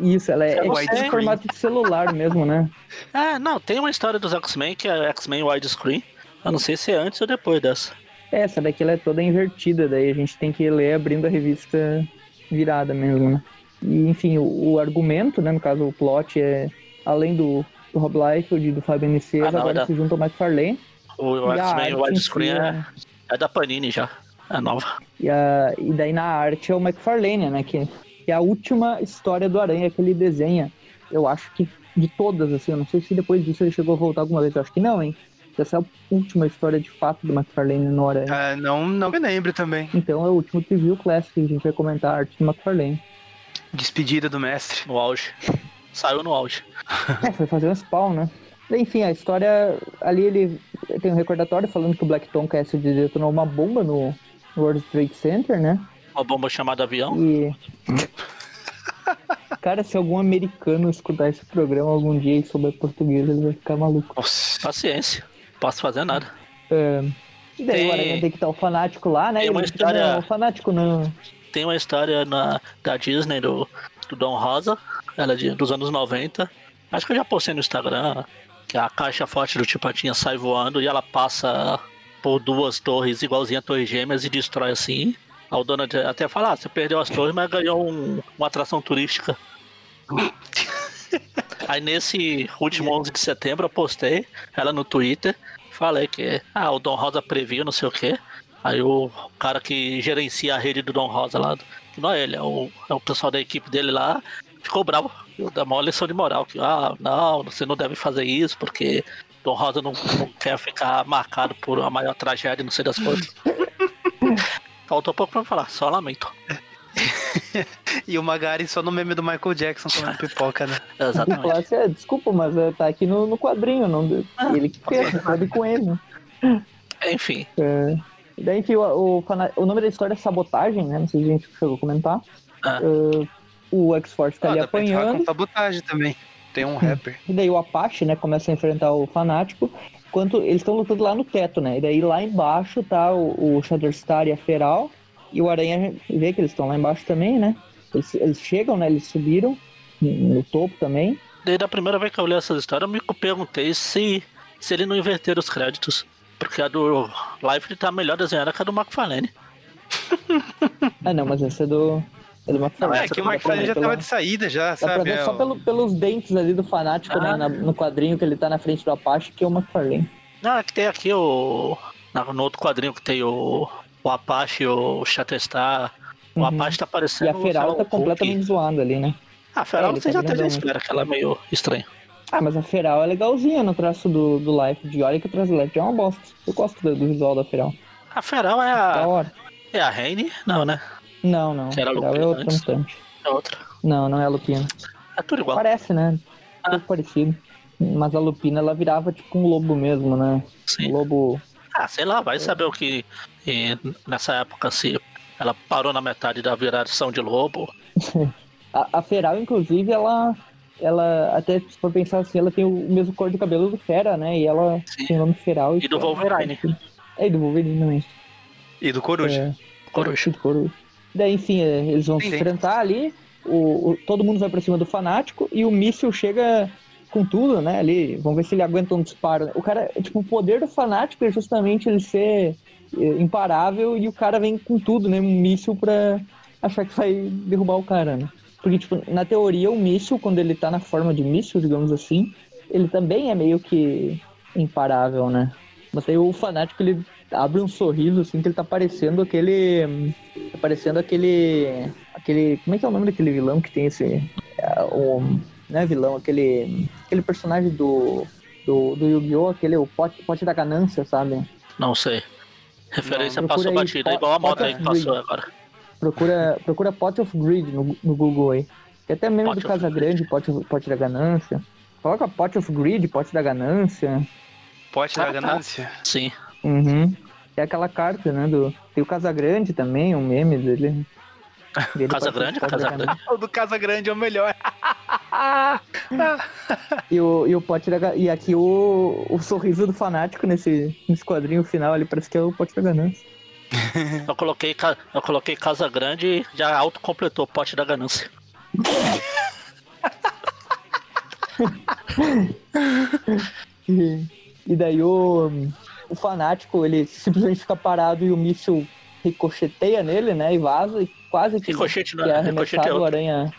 Isso, ela é, é, é formato de celular mesmo, né? Ah, não, tem uma história dos X-Men que é X-Men Widescreen. Eu não sei se é antes ou depois dessa. É, essa daqui ela é toda invertida, daí a gente tem que ler abrindo a revista virada mesmo, né? E, enfim, o, o argumento, né, no caso o plot é, além do, do Rob Liefeld e do Fabio Nicesa, ah, agora é da... se junta ao McFarlane. O, o X-Men Widescreen é, é da Panini já, é nova. E, a, e daí na arte é o McFarlane, né, que, que é a última história do Aranha que ele desenha. Eu acho que de todas, assim, eu não sei se depois disso ele chegou a voltar alguma vez, eu acho que não, hein? Essa é a última história de fato do McFarlane no Aranha. Ah, não, não me lembro também. Então é o último preview classic que a gente vai comentar a arte do McFarlane. Despedida do mestre. No auge. Saiu no auge. É, foi fazer um spawn, né? Enfim, a história. Ali ele tem um recordatório falando que o Black Tomcast detonou uma bomba no World Trade Center, né? Uma bomba chamada avião. E. Cara, se algum americano escutar esse programa algum dia e souber português, ele vai ficar maluco. Nossa. Paciência. Não posso fazer nada. É... E daí tem... o Aranha tem que estar o fanático lá, né? Tem uma história... Não, o fanático não. Tem uma história na, da Disney do, do Dom Rosa, ela é de, dos anos 90. Acho que eu já postei no Instagram que a caixa forte do Tipatinha sai voando e ela passa por duas torres igualzinha a Torres Gêmeas e destrói assim. A dona até fala, ah, você perdeu as torres, mas ganhou um, uma atração turística. *laughs* Aí nesse último 11 de setembro eu postei ela no Twitter, falei que ah, o Dom Rosa previu não sei o que. Aí o cara que gerencia a rede do Dom Rosa lá, que não é ele, é o, é o pessoal da equipe dele lá, ficou bravo. Dá uma lição de moral, que ah, não, você não deve fazer isso, porque Dom Rosa não, não quer ficar marcado por uma maior tragédia, não sei das coisas. *laughs* Faltou pouco pra falar, só lamento. *laughs* e o Magari só no meme do Michael Jackson comendo pipoca, né? *laughs* Exatamente. É, desculpa, mas é, tá aqui no, no quadrinho, não, ah, ele que fez, sabe com ele. Né? Enfim. É, daí, enfim, o, o, o, nome da história é Sabotagem, né? Não sei se a gente chegou a comentar. Ah. Uh, o X-Force tá ah, ali apanhando. Com sabotagem também. Tem um rapper. E daí o Apache, né, começa a enfrentar o Fanático. Enquanto eles estão lutando lá no teto, né? E daí lá embaixo tá o, o Shatterstar e a Feral. E o Aranha vê que eles estão lá embaixo também, né? Eles, eles, chegam, né? Eles subiram no topo também. Desde a primeira vez que eu li essa história, eu me perguntei se, se ele não inverter os créditos. Porque a do Life tá melhor desenhada que a do McFarlane. ah, não, mas essa é do, é do McFarlane. Não, é que o McFarlane já pela... tava de saída já, sabe? É só pelo, pelos dentes ali do fanático né, ah. né, na, no quadrinho que ele tá na frente do Apache, que é o McFarlane. Não, é que tem aqui o... No outro quadrinho que tem o, o Apache, o Chatestar. O uhum. Apache tá parecendo... E a Feral tá completamente zoando ali, né? Ah, a Feral é, você tá já teve espera, que ela é meio estranha. Ah, mas a Feral é legalzinha no traço do, do Life de Olha que o traço do Life é uma bosta. Eu gosto do, do visual da Feral. A Feral é a... É a Raine? Não, né? Não, não. Era Lupina é outra mutante. É outra. Não, não é a Lupina. É tudo igual. Parece, né? Ah. Tudo parecido. Mas a Lupina, ela virava tipo um lobo mesmo, né? Sim. Um lobo... Ah, sei lá, vai saber o que nessa época se ela parou na metade da viração de lobo. *laughs* a, a Feral, inclusive, ela ela até se for pensar assim, ela tem o mesmo cor de cabelo do Fera, né? E ela Sim. tem o nome Feral. E, e do Wolverine. É, e do Wolverine também. E do Coruja. É, Coruja. Do Coruja. Daí, enfim, é, eles vão Sim, se enfrentar ali. O, o, todo mundo vai pra cima do fanático e o míssil chega com tudo, né? Ali, vamos ver se ele aguenta um disparo. O cara, tipo, o poder do fanático é justamente ele ser imparável e o cara vem com tudo, né? Um míssil pra achar que vai derrubar o cara, né? Porque, tipo, na teoria, o míssil, quando ele tá na forma de míssil, digamos assim, ele também é meio que imparável, né? Mas aí o fanático, ele abre um sorriso, assim, que ele tá parecendo aquele. Tá parecendo aquele. aquele. Como é que é o nome daquele vilão que tem esse. É, o, não é vilão, aquele. aquele personagem do. do, do Yu-Gi-Oh! aquele o pote, pote da ganância, sabe? Não sei. Referência não, passou batida, igual a moto aí que passou agora. Procura, procura Pot of Greed no, no Google aí. Tem até mesmo do Casa Grande, Pote, Pote da Ganância. Coloca Pot of Greed, Pote da Ganância. Pote ah, da tá. Ganância? Tá. Sim. Uhum. É aquela carta, né? Do... Tem o Casagrande também, um meme dele. Dele Casa Grande? Casa Grande. O do Casa Grande é o melhor. *laughs* e, o, e o pote da E aqui o, o sorriso do fanático nesse, nesse quadrinho final ali parece que é o pote da ganância. eu, coloquei, eu coloquei Casa Grande e já autocompletou o pote da ganância. *laughs* e, e daí o o fanático, ele simplesmente fica parado e o míssil ricocheteia nele, né? E vaza e quase que, Ricochete, que é arremessado, o aranha.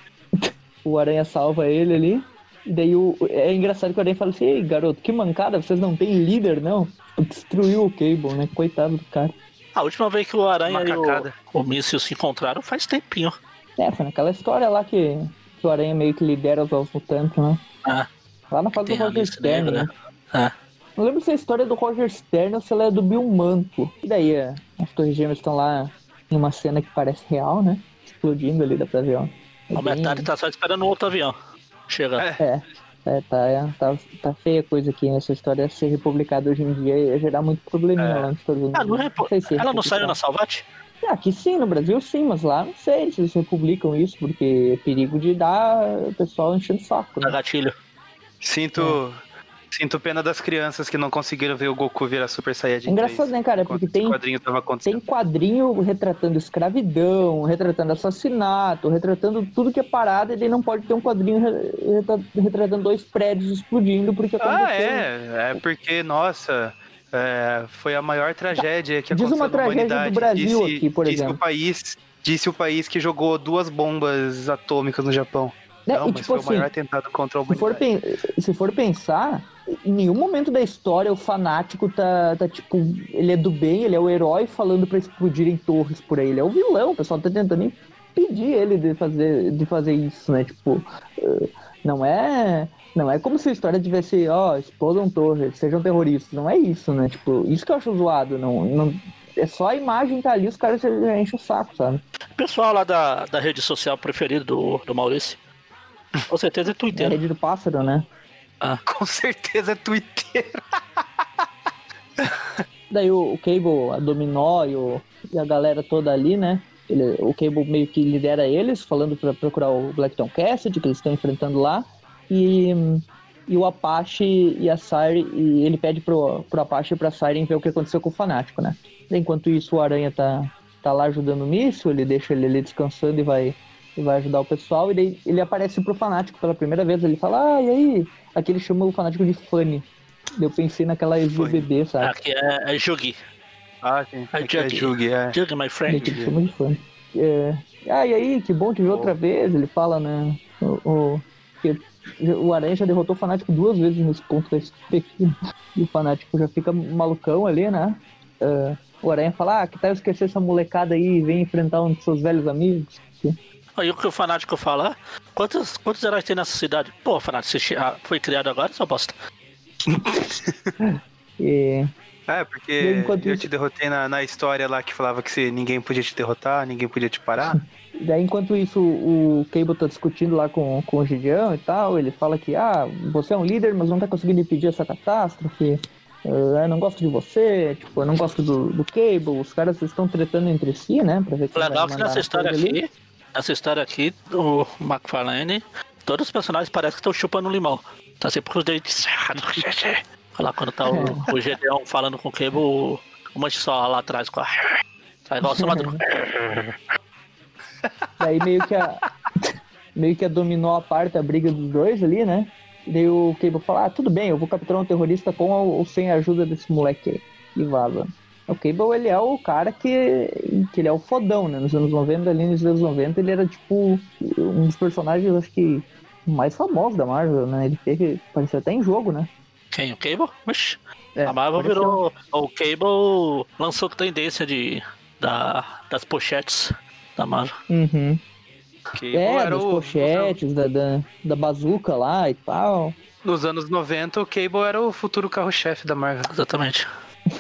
o aranha salva ele ali. E daí o, é engraçado que o aranha fala assim, Ei, garoto, que mancada, vocês não têm líder, não? Destruiu o Cable, né? Coitado do cara. A última vez que o Aranha e o, o míssil se encontraram faz tempinho. É, foi naquela história lá que, que o Aranha meio que lidera os mutantes, né? Ah. Lá na fase do Roger Stern, né? Ah. Não lembro se é a história do Roger Stern ou se ela é do Bill Manto. E daí, é, as Torres Gêmeas estão lá em uma cena que parece real, né? Explodindo ali, dá pra ver, ó. É o bem... metade tá só esperando o outro avião. Chega. É. É, tá, é, tá, tá feia a coisa aqui. Essa história ser republicada hoje em dia ia gerar muito probleminha é. lá nos Estados Unidos. Ah, não não se Ela não saiu na Salvat? É, aqui sim, no Brasil sim, mas lá não sei se eles republicam isso, porque é perigo de dar o pessoal enchendo o saco. Né? gatilho. Sinto. É. Sinto pena das crianças que não conseguiram ver o Goku virar Super Saiyajin. Engraçado, né, cara? Porque tem quadrinho, tem quadrinho retratando escravidão, retratando assassinato, retratando tudo que é parado, e daí não pode ter um quadrinho retratando dois prédios explodindo porque aconteceu. Ah, é. É porque, nossa. É, foi a maior tragédia que Diz aconteceu uma tragédia do Brasil disse, aqui, por disse exemplo. O país, disse o país que jogou duas bombas atômicas no Japão. Né? Não, e, mas tipo foi assim, o maior atentado contra a humanidade. Se for, se for pensar, em nenhum momento da história o fanático tá, tá, tipo, ele é do bem, ele é o herói falando para explodirem torres por aí. Ele é o vilão, o pessoal tá tentando impedir ele de fazer, de fazer isso, né? Tipo, eh, não é. Não é como se a história tivesse, ó, oh, explodam torres, sejam terroristas. Não é isso, né? Tipo, isso que eu acho zoado. Não, não, é só a imagem tá ali, os caras enchem o saco, sabe? Pessoal lá da, da rede social preferida do, do Maurício. Com certeza é Twitter. É rede do pássaro, né? Ah. *laughs* Com certeza é Twitter. *laughs* Daí o, o, Cable, a Dominó e, o, e a galera toda ali, né? Ele, o Cable meio que lidera eles, falando para procurar o Blackton Cassidy, que eles estão enfrentando lá. E, e o Apache e a Siren, e ele pede pro, pro Apache e pra Siren ver o que aconteceu com o Fanático, né? Enquanto isso, o Aranha tá, tá lá ajudando o míssil, ele deixa ele ali descansando e vai e vai ajudar o pessoal. E daí ele aparece pro fanático pela primeira vez. Ele fala, ah, e aí? Aqui ele chama o fanático de Funny. Eu pensei naquela ex-BBB, sabe? Aqui é, é Jugi. Ah, sim. Aqui é Jugi, é. Jugi, my friend. Ele chama de Funny. É... Ah, e aí? Que bom te ver oh. outra vez. Ele fala, né? O, o, que o Aranha já derrotou o Fanático duas vezes nesse ponto da aqui. *laughs* E o Fanático já fica malucão ali, né? Uh, o Aranha fala, ah, que tal eu esquecer essa molecada aí e vem enfrentar um dos seus velhos amigos? Aí o que o fanático fala, quantos, quantos heróis tem nessa cidade? Pô, fanático, você ah, foi criado agora, só bosta. *laughs* e... É, porque eu te derrotei na, na história lá que falava que se ninguém podia te derrotar, ninguém podia te parar. *laughs* Daí, enquanto isso, o Cable tá discutindo lá com, com o Gideon e tal, ele fala que, ah, você é um líder, mas não tá conseguindo impedir essa catástrofe, eu não gosto de você, tipo, eu não gosto do, do Cable, os caras estão tretando entre si, né, pra ver quem Legal que nessa história aqui, ali essa história aqui do McFarlane, todos os personagens parecem que estão chupando limão. Tá sempre com os dentes cerrados. *laughs* Olha lá, quando tá o, o Gedeon falando com o Cable, o, o Mantisol lá atrás com a. Tá igual o Madruga. Daí meio que a. meio que a dominou a parte a briga dos dois ali, né? E daí o Cable fala, ah, tudo bem, eu vou capturar um terrorista com ou sem a ajuda desse moleque aí. E vaza. O Cable, ele é o cara que, que ele é o fodão, né? Nos anos 90, ali nos anos 90, ele era, tipo, um dos personagens, acho que, mais famosos da Marvel, né? Ele teve, apareceu até em jogo, né? Quem? O Cable? Oxi. É, a Marvel apareceu. virou... O Cable lançou tendência de, da, das pochetes da Marvel. Uhum. Cable é, das o... pochetes, da, da, da bazuca lá e tal. Nos anos 90, o Cable era o futuro carro-chefe da Marvel. Exatamente.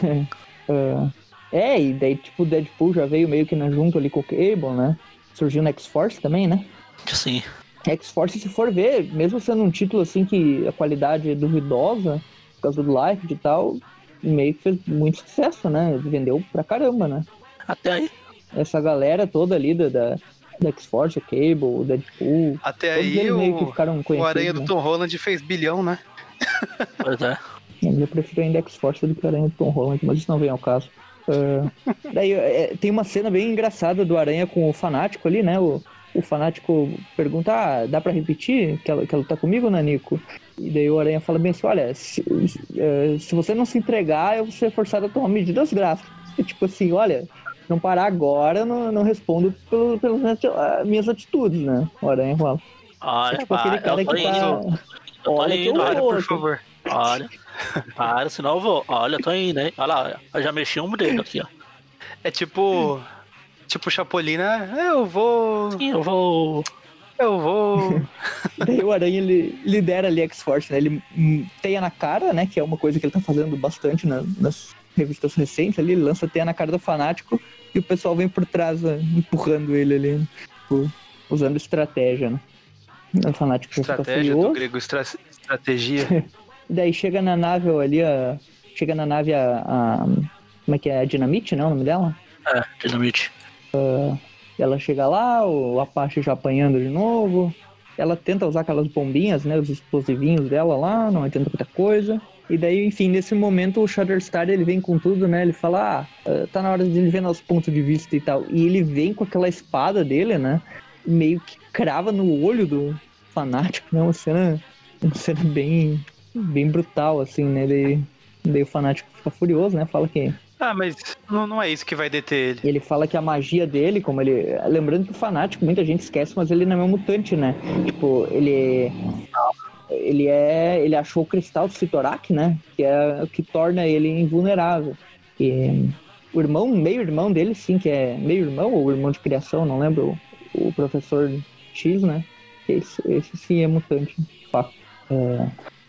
*laughs* Uh, é, e daí, tipo, o Deadpool já veio meio que na junto ali com o Cable, né? Surgiu no X-Force também, né? Sim. X-Force, se for ver, mesmo sendo um título assim que a qualidade é duvidosa, por causa do Life e tal, meio que fez muito sucesso, né? Vendeu pra caramba, né? Até aí. Essa galera toda ali da, da, da X-Force, o Cable, o Deadpool. Até aí o, o Aranha do né? Tom Holland fez bilhão, né? Pois é. *laughs* Eu prefiro ainda X-Force do que o Aranha do Tom Holland, mas isso não vem ao caso. Uh, *laughs* daí é, tem uma cena bem engraçada do Aranha com o fanático ali, né? O, o fanático pergunta: ah, dá pra repetir que ela, que ela tá comigo, Nanico? E daí o Aranha fala bem assim: olha, se, uh, se você não se entregar, eu vou ser forçado a tomar medidas drásticas. E, tipo assim, olha, não parar agora, não, não respondo pelo, pelas minhas atitudes, né? O Aranha fala. Olha, é tipo aquele cara que tá. Olha, indo, olha, por favor. Olha. Para, senão eu vou. Olha, eu tô indo, hein? Olha lá, eu já mexi um dedo aqui, ó. É tipo. Tipo Chapolina, né? eu vou. Sim, eu vou. Eu vou. *laughs* Daí o Aranha ele lidera ali X-Force, né? Ele teia na cara, né? Que é uma coisa que ele tá fazendo bastante na, nas revistas recentes ali. Ele lança teia na cara do fanático e o pessoal vem por trás, né? empurrando ele ali. Tipo, usando estratégia, né? O fanático estratégia do grego, estra estratégia. *laughs* Daí chega na nave ali, a, chega na nave a, a, Como é que é? A Dinamite, né? O nome dela? É, Dinamite. Uh, ela chega lá, o Apache já apanhando de novo. Ela tenta usar aquelas bombinhas, né? Os explosivinhos dela lá, não adianta muita coisa. E daí, enfim, nesse momento o Shatterstar ele vem com tudo, né? Ele fala, ah, tá na hora de ele ver nosso ponto de vista e tal. E ele vem com aquela espada dele, né? Meio que crava no olho do fanático, né? Uma cena, uma cena bem, bem brutal, assim, né? Ele, daí o fanático fica furioso, né? Fala que ah, mas não, não é isso que vai deter ele. Ele fala que a magia dele, como ele. Lembrando que o fanático, muita gente esquece, mas ele não é um mutante, né? Tipo, ele. Ele é. Ele achou o cristal do Sitorak, né? Que é o que torna ele invulnerável. E o irmão, meio irmão dele, sim, que é meio irmão ou irmão de criação, não lembro. O, o professor X, né? Esse, esse sim é mutante, de fato. É,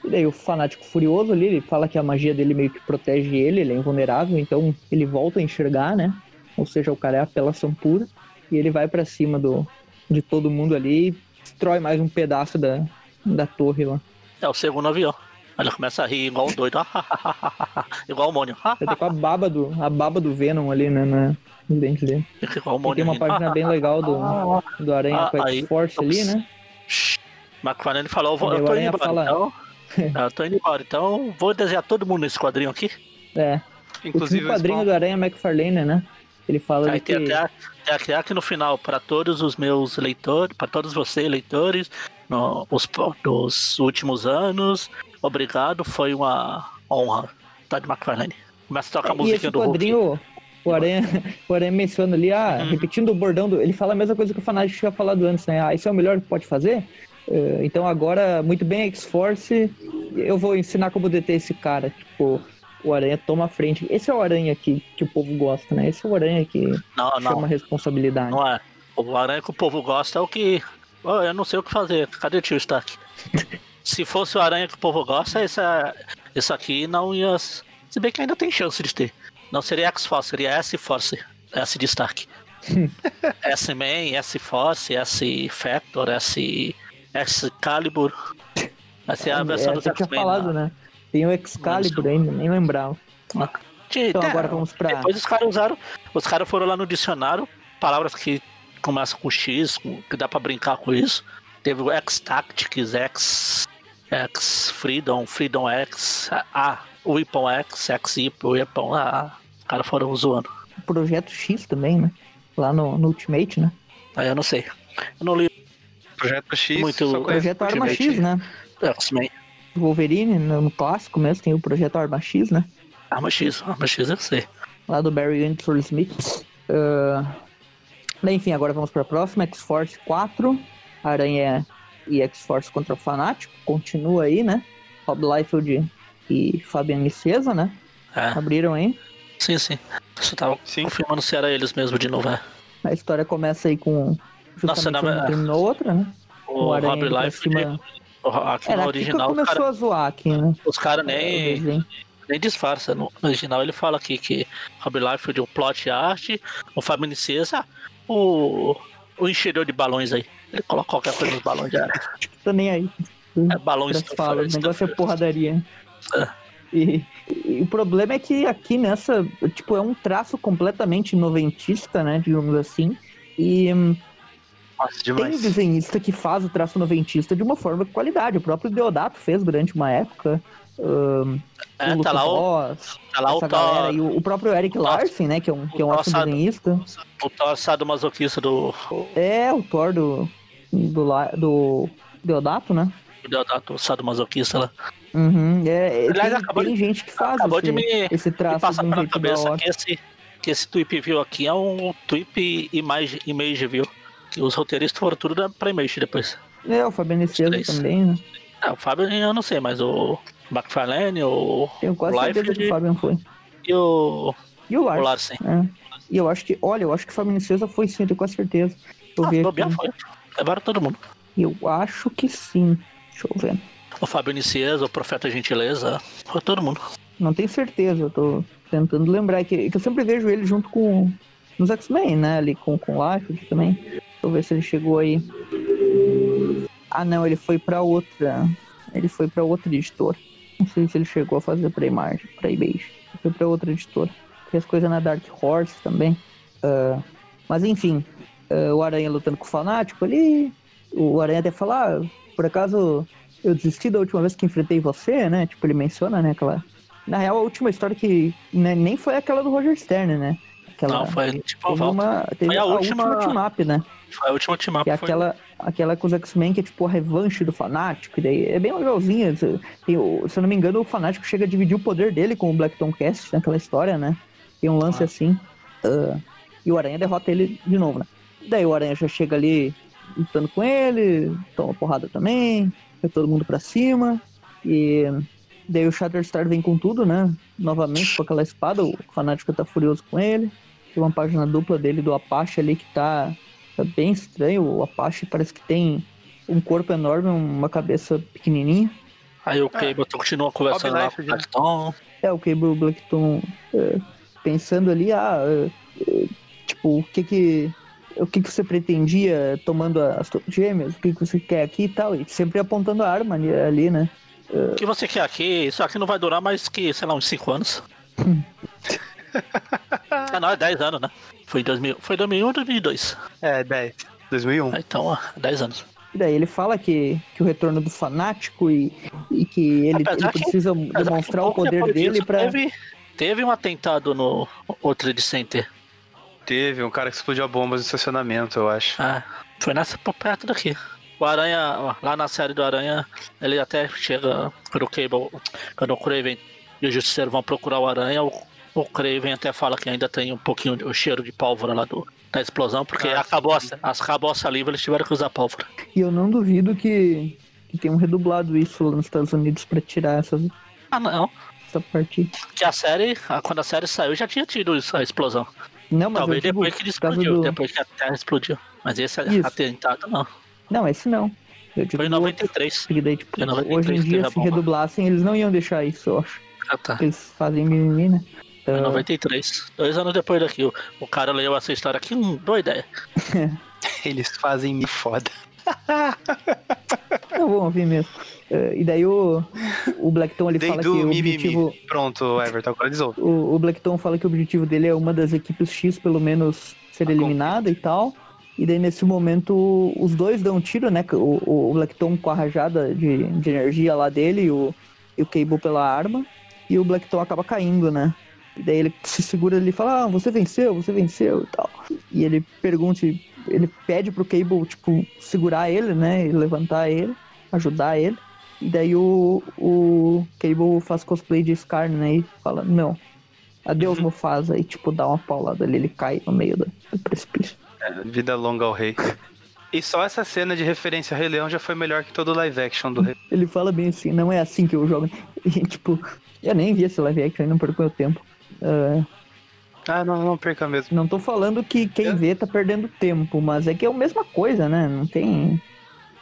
e daí o fanático furioso ali, ele fala que a magia dele meio que protege ele, ele é invulnerável, então ele volta a enxergar, né? Ou seja, o cara é apelação pura. E ele vai para cima do, de todo mundo ali e destrói mais um pedaço da, da torre lá. É o segundo avião. Ele começa a rir igual um doido. igual o Mônio. Ele tá com a baba do, a baba do Venom ali, né? Na, no dente dele. Igual o Mônio tem uma página bem legal do, do Aranha ah, com a Force ali, né? McFarlane falou, eu, vou, eu tô indo fala... então... Ah, eu tô indo embora, então vou desenhar todo mundo nesse quadrinho aqui. É. Inclusive o quadrinho do Aranha McFarlane, né? Ele fala Aí tem que... até, tem até aqui no final, para todos os meus leitores, para todos vocês, leitores, no, os, nos últimos anos, obrigado, foi uma honra. Tá de McFarlane. Começa a tocar a musiquinha do quadrinho, Hulk. O Aranha, *laughs* o Aranha menciona ali, ah, uhum. repetindo o bordão do. Ele fala a mesma coisa que o Fanático tinha falado antes, né? Ah, isso é o melhor que pode fazer? Eh, então agora, muito bem, X-Force, eu vou ensinar como deter esse cara. Tipo, o Aranha toma a frente. Esse é o Aranha que, que o povo gosta, né? Esse é o Aranha que não, chama não. responsabilidade. Não é. O Aranha que o povo gosta é o que. Oh, eu não sei o que fazer. Cadê o tio Stark? *laughs* Se fosse o Aranha que o povo gosta, esse, esse aqui não ia. Se bem que ainda tem chance de ter. Não seria X-Force, seria S-Force. S de Stark. *laughs* S-Man, S-Force, S-Factor, S. Excalibur. Essa é a versão é, do tinha falado, né? Tem o Excalibur ainda, nem lembrava. Ah. Então agora vamos pra. Depois os caras usaram. Os caras foram lá no dicionário, palavras que começam com X, que dá pra brincar com isso. Teve o X-Tactics, X. X Freedom, Freedom X, A, Weapon X, X Weapon, ah, os caras foram zoando. O Projeto X também, né? Lá no, no Ultimate, né? Aí eu não sei. Eu não li Projeto X. Muito... Projeto Arma X, né? X-Men. Wolverine, no clássico mesmo, tem o Projeto Arma X, né? Arma X, Arma X eu sei. Lá do Barry Windsor Smith. Uh... Enfim, agora vamos para a próxima, X-Force 4. Aranha e X-Force contra o Fanático. Continua aí, né? Rob Liefeld e Fabian Nicesa, né? É. Abriram aí. Sim, sim. Você tava sim. confirmando se era eles mesmo de novo, é. A história começa aí com nossa, na verdade. Terminou outra, né? O, o Rob Life. Cima... Aqui é, no original. começou cara, a zoar aqui, né? Os caras nem. nem disfarça. No original ele fala aqui que Rob Life de um plot art, o Fábio Nicesa, o, o enchedor de balões aí. Ele coloca qualquer coisa nos balões de ar. Tô nem aí. É balões fala, O negócio é porradaria. É. E, e, o problema é que aqui nessa, tipo, é um traço completamente noventista, né, digamos assim. E nossa, Tem um desenhista que faz o traço noventista de uma forma de qualidade. O próprio Deodato fez durante uma época. Um, é, o tá lá o, tá lá o, Thor, e o, o, próprio Eric Larsen, né, que é um, que é um ótimo desenhista. O Thor sadomasoquista do... É, o Thor do, do, do Deodato, né? O Deodato sadomasoquista lá. Uhum, é, Aliás, tem, tem de, gente que faz acabou esse, de me, esse traço me passar pela cabeça que esse, que esse tweet view aqui é um tweet image, image view. Os roteiristas foram tudo pra Image depois. É, o Fábio Nicelo também, né? É, o Fábio eu não sei, mas o McFarlane, o. Tenho quase o certeza que o Fábio foi. E o. E o Larsen. O Larsen. É. E eu acho que, olha, eu acho que o Fábio Nicesa foi sim, tenho quase certeza. Eu ah, aqui. foi. Levaram todo mundo. Eu acho que sim. Deixa eu ver. O Fábio Nicesa, o Profeta Gentileza, foi todo mundo. Não tenho certeza, eu tô tentando lembrar que, que eu sempre vejo ele junto com nos X-Men, né? Ali com, com o Life também. Eu ver se ele chegou aí. Ah, não, ele foi para outra. Ele foi para outra editora. Não sei se ele chegou a fazer pra imagem, pra Image. Foi pra outra editora. Fez coisa na Dark Horse também. Uh, mas enfim, uh, o Aranha lutando com o Fanático ali. O Aranha até fala, ah, por acaso eu desisti da última vez que enfrentei você, né? Tipo, ele menciona, né? Aquela. Na real, a última história que né, nem foi aquela do Roger Stern, né? Aquela, não, foi tipo teve uma, teve foi a, a última, última team-up, né? Foi a última team-up. Que é aquela, aquela com os X-Men que é tipo a revanche do Fanático. E daí é bem legalzinha. Tem, se eu não me engano, o Fanático chega a dividir o poder dele com o Blackton Cast naquela história, né? Tem um lance ah. assim. Uh, e o Aranha derrota ele de novo, né? Daí o Aranha já chega ali lutando com ele, toma porrada também, vai todo mundo pra cima. E daí o Shatterstar vem com tudo, né? Novamente com aquela espada, o Fanático tá furioso com ele. Tem uma página dupla dele do Apache ali que tá, tá bem estranho. O Apache parece que tem um corpo enorme, uma cabeça pequenininha. Aí o Cable é. continua conversando lá com o Blackton. É, o Cable e o Blackton é, pensando ali, ah, é, é, tipo, o que que o que, que você pretendia tomando as gêmeas, o que, que você quer aqui e tal, e sempre apontando a arma ali, né? O que você quer aqui? Isso aqui não vai durar mais que, sei lá, uns 5 anos. *laughs* *laughs* ah, não, é 10 anos, né? Foi, 2000, foi 2001 ou 2002? É, 10. 2001. Ah, então, ó, 10 anos. E daí ele fala que, que o retorno do fanático e, e que ele, ele precisa que, demonstrar o poder dele para Teve, teve um atentado no outro Trade Center. Teve, um cara que explodiu a bomba no estacionamento, eu acho. Ah, foi nessa perto daqui. O Aranha, lá na série do Aranha, ele até chega quando o Cable, quando o Craven e o Justiceiro vão procurar o Aranha, o o Craven até fala que ainda tem um pouquinho o cheiro de pólvora lá do, da explosão, porque ah, acabou, a, as, acabou a saliva, eles tiveram que usar pólvora. E eu não duvido que, que tenham redublado isso lá nos Estados Unidos pra tirar essas. Ah, não. Essa parte. Que a série, quando a série saiu, já tinha tido isso, a explosão. Não, mas Talvez depois que ele explodiu, do... depois que a Terra explodiu. Mas esse isso. atentado não. Não, esse não. Foi em 93. Outro, daí, tipo, 93 hoje em dia, se redublassem, eles não iam deixar isso, eu acho. Ah, tá. Eles fazem mimimi, né? Foi em 93. Dois anos depois daqui. O, o cara leu essa história aqui, hum, boa ideia. *laughs* Eles fazem me foda. Eu vou ouvir mesmo. Uh, e daí o, o Blackton ele fala que o objetivo... Pronto, Everton atualizou. O, o Blackton fala que o objetivo dele é uma das equipes X, pelo menos, ser eliminada e tal. E daí nesse momento os dois dão um tiro, né? O, o Blackton com a rajada de, de energia lá dele e o, e o Cable pela arma. E o Blackton acaba caindo, né? E daí ele se segura ali e fala, ah, você venceu, você venceu e tal. E ele pergunta, ele pede pro Cable, tipo, segurar ele, né? E levantar ele, ajudar ele. E daí o, o Cable faz cosplay de Scar, né? E fala, não. Adeus, uhum. Mufasa. E tipo, dá uma paulada ali, ele cai no meio do, do precipício. É, vida longa ao rei. E só essa cena de referência ao Rei Leão já foi melhor que todo o live action do Rei. Ele fala bem assim, não é assim que eu jogo. *laughs* E, tipo, eu nem vi esse live action, não perco meu tempo. Uh, ah, não, não perca mesmo. Não tô falando que quem vê tá perdendo tempo, mas é que é a mesma coisa, né? Não tem.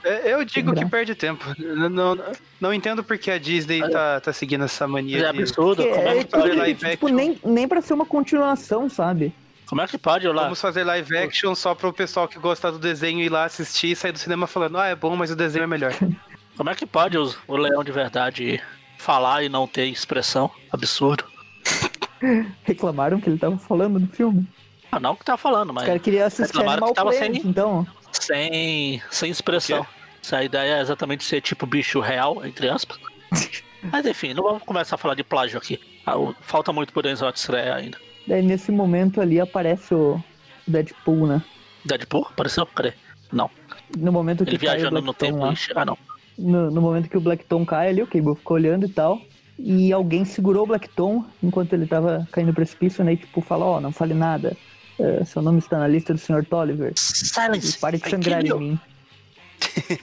É, eu digo que perde tempo. Não, não, não entendo porque a Disney tá, tá seguindo essa mania. É absurdo. De... Como é, é que fazer live tipo, action? Nem, nem pra ser uma continuação, sabe? Como é que pode, lá? Vamos fazer live action só pro pessoal que gosta do desenho ir lá assistir e sair do cinema falando, ah, é bom, mas o desenho é melhor. *laughs* Como é que pode o, o leão de verdade falar e não ter expressão? Absurdo. *laughs* *laughs* Reclamaram que ele tava falando no filme. Ah, não que tava falando, mas. Os caras queriam assistir Animal Planet, sem, então. Sem, sem expressão. Essa ideia é exatamente ser tipo bicho real, entre aspas. *laughs* mas enfim, não vamos começar a falar de plágio aqui. Ah, falta muito por Denzel estreia ainda. Daí nesse momento ali aparece o Deadpool, né? Deadpool? Apareceu? Cadê? Não. No momento que Ele viajando no tempo. Lá, ah, não. No, no, momento que o Blackton cai ali, o Cable ficou olhando e tal e alguém segurou o Blackton enquanto ele tava caindo no precipício, né? E tipo, falou, ó, oh, não fale nada. Uh, seu nome está na lista do Sr. Tolliver. Silence! E pare de sangrar em mim.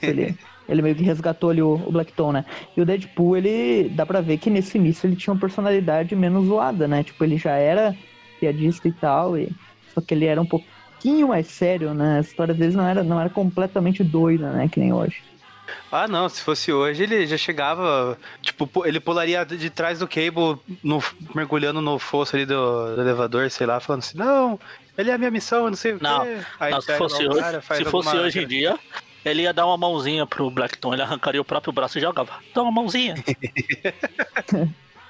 ele, ele meio que resgatou ali o, o Blackton, né? E o Deadpool, ele dá pra ver que nesse início ele tinha uma personalidade menos zoada, né? Tipo, ele já era piadista e tal, e... só que ele era um pouquinho mais sério, né? A história deles não era, não era completamente doida, né? Que nem hoje. Ah, não, se fosse hoje ele já chegava, tipo, ele pularia de trás do cable, no, mergulhando no fosso ali do, do elevador, sei lá, falando assim, não, ele é a minha missão, eu não sei o não, quê. Aí não, se fosse, hoje, cara, se fosse hoje em dia, ele ia dar uma mãozinha pro Blackton, ele arrancaria o próprio braço e jogava. Dá uma mãozinha. *laughs*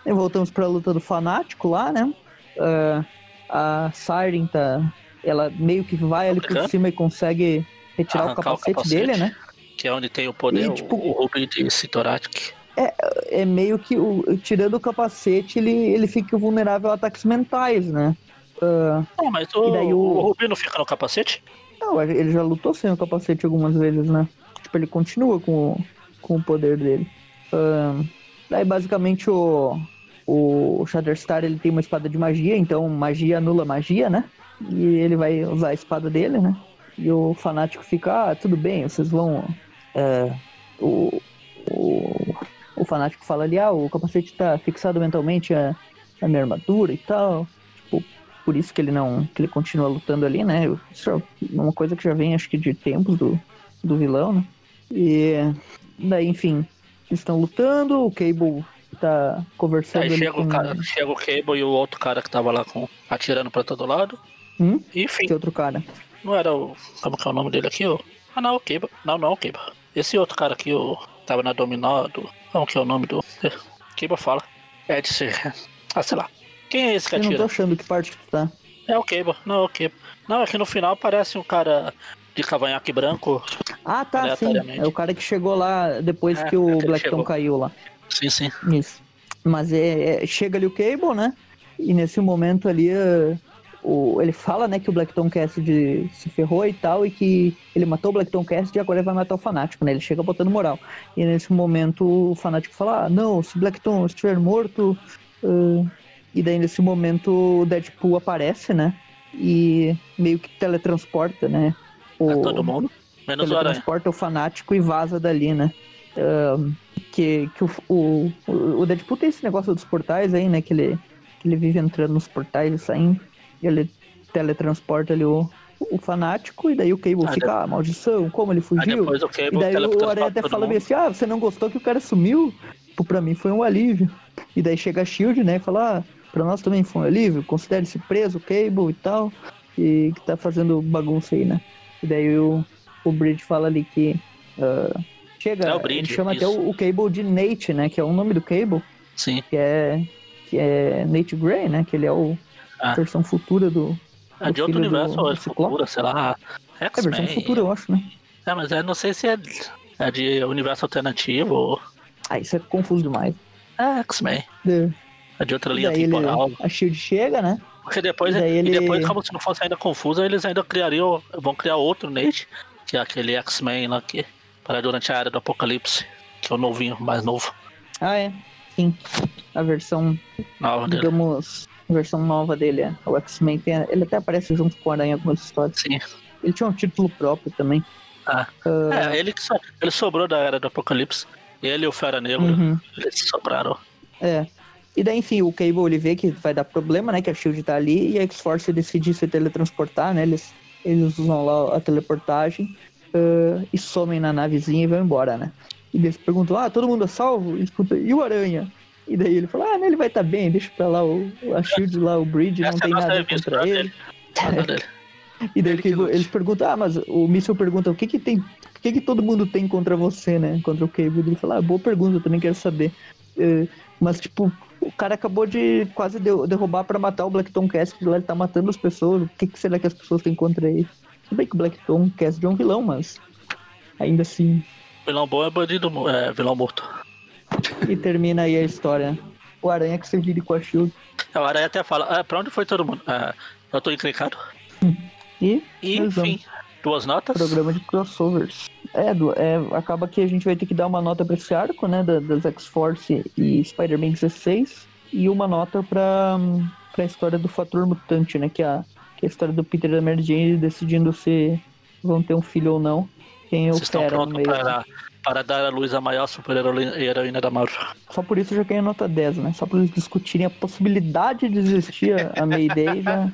e voltamos pra luta do fanático lá, né? Uh, a Siren tá. Ela meio que vai ali por cima e consegue retirar o capacete, o capacete, dele, né? Que é onde tem o poder, e, tipo, o, Ruby de Citoratic. É, é meio que, o, tirando o capacete, ele, ele fica vulnerável a ataques mentais, né? Uh, não, mas o, daí o... o Ruby não fica no capacete? Não, ele já lutou sem o capacete algumas vezes, né? Tipo, ele continua com, com o poder dele. Uh, daí, basicamente, o, o Shatterstar ele tem uma espada de magia, então magia anula magia, né? E ele vai usar a espada dele, né? E o fanático fica, ah, tudo bem, vocês vão. É, o, o, o fanático fala ali, ah, o capacete tá fixado mentalmente a, a minha armadura e tal. Tipo, por isso que ele não. que ele continua lutando ali, né? Isso é uma coisa que já vem, acho que, de tempos do, do vilão, né? E daí, enfim, eles estão lutando, o Cable tá conversando Aí chega, com... o cara, chega o Cable e o outro cara que tava lá com, atirando pra todo lado. Hum? Enfim. Que outro cara? Não era o. Como que é o nome dele aqui? O... Ah, não. Não, não, o Cable. Esse outro cara aqui, o. Tava na Dominó do. Como que é o nome do. Cable fala. É de ser. *laughs* Ah, sei lá. Quem é esse que atira? Eu não tô achando que parte que tu tá. É o Cable. Não, é o Cable. Não, é que no final parece um cara de cavanhaque branco. Ah, tá, sim. É o cara que chegou lá depois é, que o é Blackton caiu lá. Sim, sim. Isso. Mas é, é, chega ali o Cable, né? E nesse momento ali, uh, o, ele fala, né, que o Blackton Cassidy se ferrou e tal, e que ele matou o Blackton Cassidy e agora ele vai matar o Fanático, né? Ele chega botando moral. E nesse momento o Fanático fala, ah, não, se Blackton estiver morto... Uh, e daí nesse momento o Deadpool aparece, né? E meio que teletransporta, né? O, é todo mundo? Menos teletransporta o, o Fanático e vaza dali, né? Que que o, o, o Deadpool tem esse negócio dos portais aí, né? Que ele, que ele vive entrando nos portais e saindo. Ele teletransporta ali o, o fanático, e daí o Cable ah, fica, depois... ah, maldição, como ele fugiu? e daí o Aranha até fala bem assim, ah, você não gostou que o cara sumiu? Tipo, pra mim foi um alívio. E daí chega a Shield, né, e fala, ah, pra nós também foi um alívio, considere-se preso, o Cable e tal, e que tá fazendo bagunça aí, né? E daí o, o Bridge fala ali que uh, chega, é Bridge, ele chama isso. até o, o, Cable de Nate, né, que é o nome do Cable. Sim. Que é, que é Nate Gray, né, que ele é o ah. versão futura do. É de outro universo, do, do futura, sei lá. É versão futura, eu acho, né? É, mas eu não sei se é, é de universo alternativo ou. Ah, isso é confuso demais. É, X-Men. É. é de outra linha temporal. Ele, a Shield chega, né? Porque depois, e, ele... e depois, como se não fosse ainda confuso, eles ainda criariam. Vão criar outro Nate, que é aquele X-Men lá que. Para durante a era do Apocalipse, que é o novinho, mais novo. Ah, é. Sim. A versão. Nova digamos. Versão nova dele, é. o X-Men. Ele até aparece junto com o Aranha em algumas histórias. Sim. Ele tinha um título próprio também. Ah. Uh... É, ele, so, ele sobrou da era do Apocalipse. Ele e o Fera Negro, uhum. eles sobraram. É. E daí, enfim, o Cable ele vê que vai dar problema, né? Que a Shield tá ali e a X-Force decide se teletransportar, né? Eles, eles usam lá a teleportagem uh, e somem na navezinha e vão embora, né? E eles perguntam, ah, todo mundo é salvo? E, e o Aranha? E daí ele falou, ah, ele vai estar tá bem, deixa pra lá o, a Shield lá, o Bridge, não tem nada contra ele. e daí ele, eles perguntam, ah, mas o Missile pergunta, o que que tem, o que que todo mundo tem contra você, né, contra o Cable? Ele fala, ah, boa pergunta, eu também quero saber. Uh, mas, tipo, o cara acabou de quase derrubar pra matar o Blackton Cast, lá ele tá matando as pessoas, o que, que será que as pessoas têm contra ele? Tudo bem que o Blackton Cast é um vilão, mas ainda assim... Vilão bom é bandido, é vilão morto. E termina aí a história. O Aranha que se vire com a Shield. É, o Aranha até fala, ah, pra onde foi todo mundo? Ah, eu tô encrencado. E, e enfim, duas notas? Programa de crossovers. É, do, é, acaba que a gente vai ter que dar uma nota pra esse arco, né, da, das X-Force e Spider-Man 16, e uma nota pra, pra história do Fator Mutante, né, que é a, que é a história do Peter e da Mary Jane decidindo se vão ter um filho ou não. Quem o Fera no meio. Pra, para dar à luz a maior super-heroína da Marvel. Só por isso já ganha nota 10, né? Só por eles discutirem a possibilidade de existir a Mayday, *laughs* já,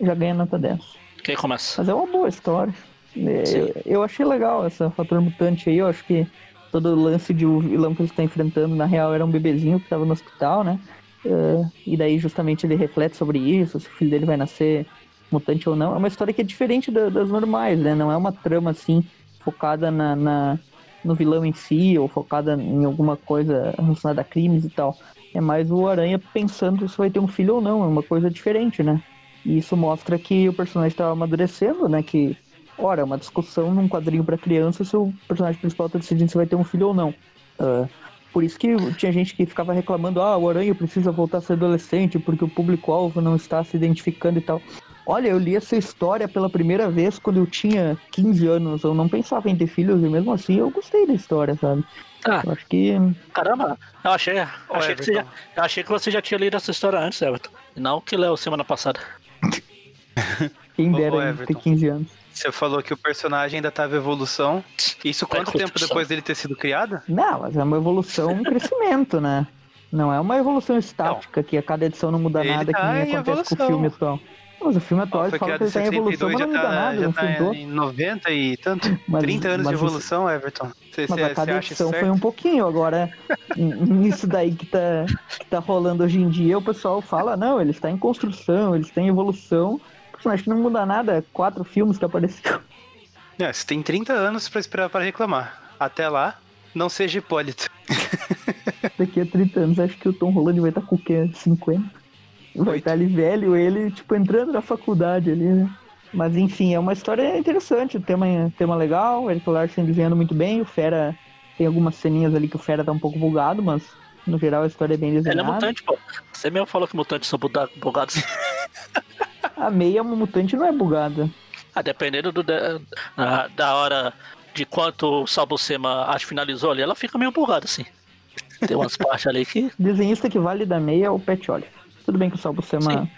já ganha nota 10. Quem começa? Mas é uma boa história. É, eu achei legal essa fator mutante aí, eu acho que todo o lance de o vilão que ele está enfrentando, na real, era um bebezinho que estava no hospital, né? Uh, e daí justamente ele reflete sobre isso, se o filho dele vai nascer mutante ou não. É uma história que é diferente da, das normais, né? Não é uma trama assim focada na, na, no vilão em si ou focada em alguma coisa relacionada a crimes e tal. É mais o Aranha pensando se vai ter um filho ou não, é uma coisa diferente, né? E isso mostra que o personagem estava amadurecendo, né? Que Ora, é uma discussão num quadrinho para criança se o personagem principal tá decidindo se vai ter um filho ou não. Uh, por isso que tinha gente que ficava reclamando, ah, o Aranha precisa voltar a ser adolescente porque o público-alvo não está se identificando e tal. Olha, eu li essa história pela primeira vez quando eu tinha 15 anos. Eu não pensava em ter filhos e mesmo assim eu gostei da história, sabe? Ah, eu acho que. Caramba, eu achei, eu achei, que você já, eu achei que você já tinha lido essa história antes, Everton. Não que leu semana passada. *laughs* Quem dera ter 15 anos. Você falou que o personagem ainda tava em evolução. Isso quanto tempo depois dele ter sido criado? Não, mas é uma evolução, um crescimento, né? Não é uma evolução estática não. que a cada edição não muda ele nada, tá que nem acontece evolução. com o filme atual. Mas o filme atual ele fala que ele tá em evolução, mas não muda tá, nada. Já tá em 90 e tanto. Mas, 30 anos de evolução, isso, Everton. Cê, mas cê, a cada edição foi um pouquinho. Agora, nisso daí que tá, que tá rolando hoje em dia, o pessoal fala, não, ele está em construção, ele está em evolução acho que não muda nada. Quatro filmes que apareceu. É, você tem 30 anos pra esperar para reclamar. Até lá, não seja Hipólito. Daqui a 30 anos, acho que o Tom Holland vai estar com o quê? 50? Vai estar ali velho, ele, tipo, entrando na faculdade ali, né? Mas enfim, é uma história interessante, o tema, tema legal, o Eric Larson desenhando muito bem, o Fera tem algumas ceninhas ali que o Fera tá um pouco bugado, mas no geral a história é bem desenhada. Ele é mutante, pô. Você mesmo falou que mutantes são bugados. *laughs* A meia mutante não é bugada. Ah, dependendo do, da, da hora de quanto o Salbucema acho finalizou ali, ela fica meio bugada, assim. Tem umas *laughs* partes ali que. Desenhista que vale da meia é o Pet Olive. Tudo bem que o Salbucema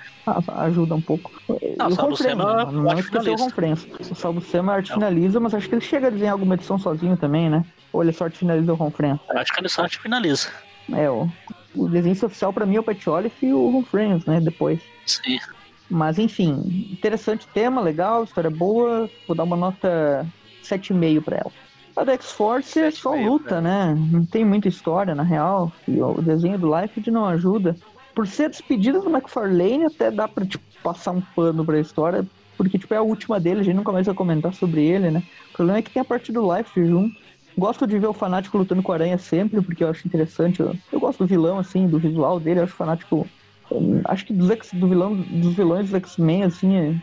ajuda um pouco. Não, o Salbucema não, não acho que o Ronfrenz. O Salbucema arte finaliza, mas acho que ele chega a desenhar alguma edição sozinho também, né? Ou ele só arte finaliza o Ronfrenz? Acho que ele só arte finaliza. É, o, o desenho oficial pra mim é o Pet Olive e o Ronfrenz, né? Depois. Sim. Mas enfim, interessante tema, legal, história boa. Vou dar uma nota 7,5 para ela. A da X-Force é só luta, né? Não tem muita história, na real. E o desenho do Life não ajuda. Por ser despedida do McFarlane, até dá pra tipo, passar um pano pra história. Porque tipo, é a última dele, a gente nunca mais vai comentar sobre ele, né? O problema é que tem a parte do Life junto. Gosto de ver o fanático lutando com a aranha sempre, porque eu acho interessante. Eu, eu gosto do vilão, assim, do visual dele. Eu acho o fanático acho que dos, X, do vilão, dos vilões dos X-Men, assim, é,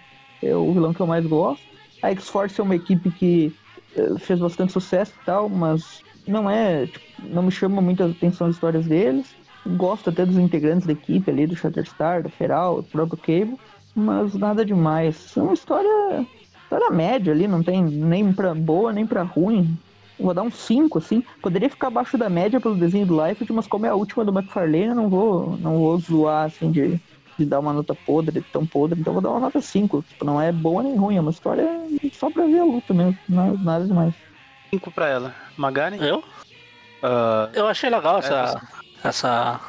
é, o vilão que eu mais gosto. A X-Force é uma equipe que é, fez bastante sucesso e tal, mas não é, tipo, não me chama muita atenção as histórias deles. Gosto até dos integrantes da equipe ali, do Shatterstar, do Feral, do próprio Cable, mas nada demais. É uma história, história média ali, não tem nem pra boa nem pra ruim vou dar um 5, assim. Poderia ficar abaixo da média pelo desenho do Life, mas como é a última do McFarlane, eu não vou, não vou zoar, assim, de, de dar uma nota podre, tão podre. Então vou dar uma nota 5. Tipo, não é boa nem ruim, é uma história só pra ver a luta mesmo, nada, nada demais. 5 pra ela. Magari? Eu? Uh, eu achei legal essa, é, essa,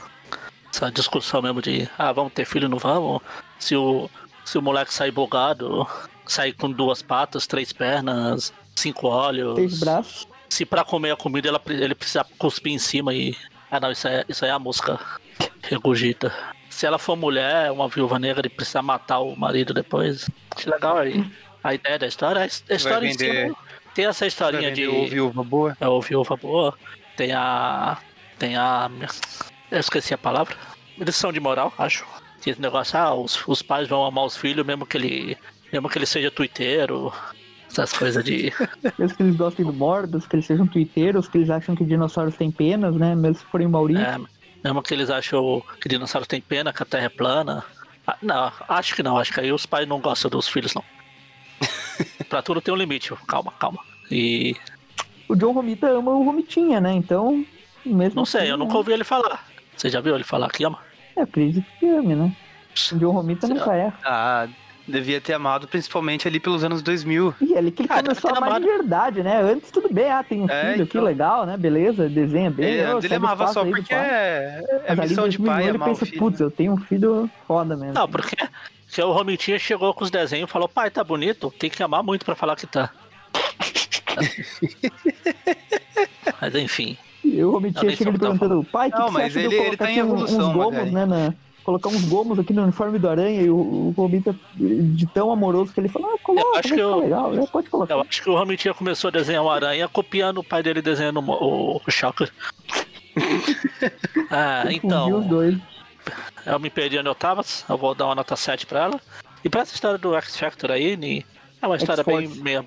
essa discussão mesmo de, ah, vamos ter filho, não vamos? Se o, se o moleque sair bugado, sair com duas patas, três pernas, cinco olhos. Três braços se para comer a comida ela, ele precisa cuspir em cima e. Ah não, isso é, isso é a mosca regurgita. Se ela for mulher, uma viúva negra, ele precisa matar o marido depois. Acho legal aí. A ideia da história. A história vender, si, tem essa historinha de. O viúva boa. É o viúva boa. Tem a. Tem a. Eu esqueci a palavra. Lição de moral, acho. Tem esse negócio, ah, os, os pais vão amar os filhos, mesmo que ele. Mesmo que ele seja tuiteiro, essas coisas de. *laughs* Mesmo que eles gostem do Mordos, que eles sejam twitteiros, que eles acham que dinossauros têm penas, né? Mesmo se forem Maurício. É, mesmo que eles acham que dinossauros têm pena, que a Terra é plana. Ah, não, acho que não. Acho que aí os pais não gostam dos filhos, não. *laughs* pra tudo tem um limite. Calma, calma. E. O John Romita ama o Romitinha, né? Então. Mesmo não sei, assim, eu nunca né? ouvi ele falar. Você já viu ele falar que ama? É, acredito que ame, né? O John Romita nunca é. Ah, Devia ter amado, principalmente ali pelos anos 2000. E ali que ele ah, começou a amar amado. de verdade, né? Antes tudo bem, ah, tem um é, filho, então... que legal, né? Beleza, desenha bem. É, ele amava só porque é, é Mas missão de pai ele pensa, putz, eu tenho um filho foda mesmo. Não, porque se o Romitinha chegou com os desenhos e falou, pai, tá bonito, tem que amar muito pra falar que tá. *laughs* mas enfim. E o Romitinha chega ele perguntando, pai, que não, que mas ele, ele tá em evolução, uns gomos, né, na, colocar uns gomos aqui no uniforme do Aranha e o, o Romita, de tão amoroso que ele falou, ah, coloca, eu acho que eu, legal, né? pode colocar. Eu acho que o Romitinha começou a desenhar o Aranha copiando o pai dele desenhando o, o Shocker. *laughs* ah, então. Eu me perdi onde eu tava, eu vou dar uma nota 7 pra ela. E pra essa história do X Factor aí, é uma história bem meio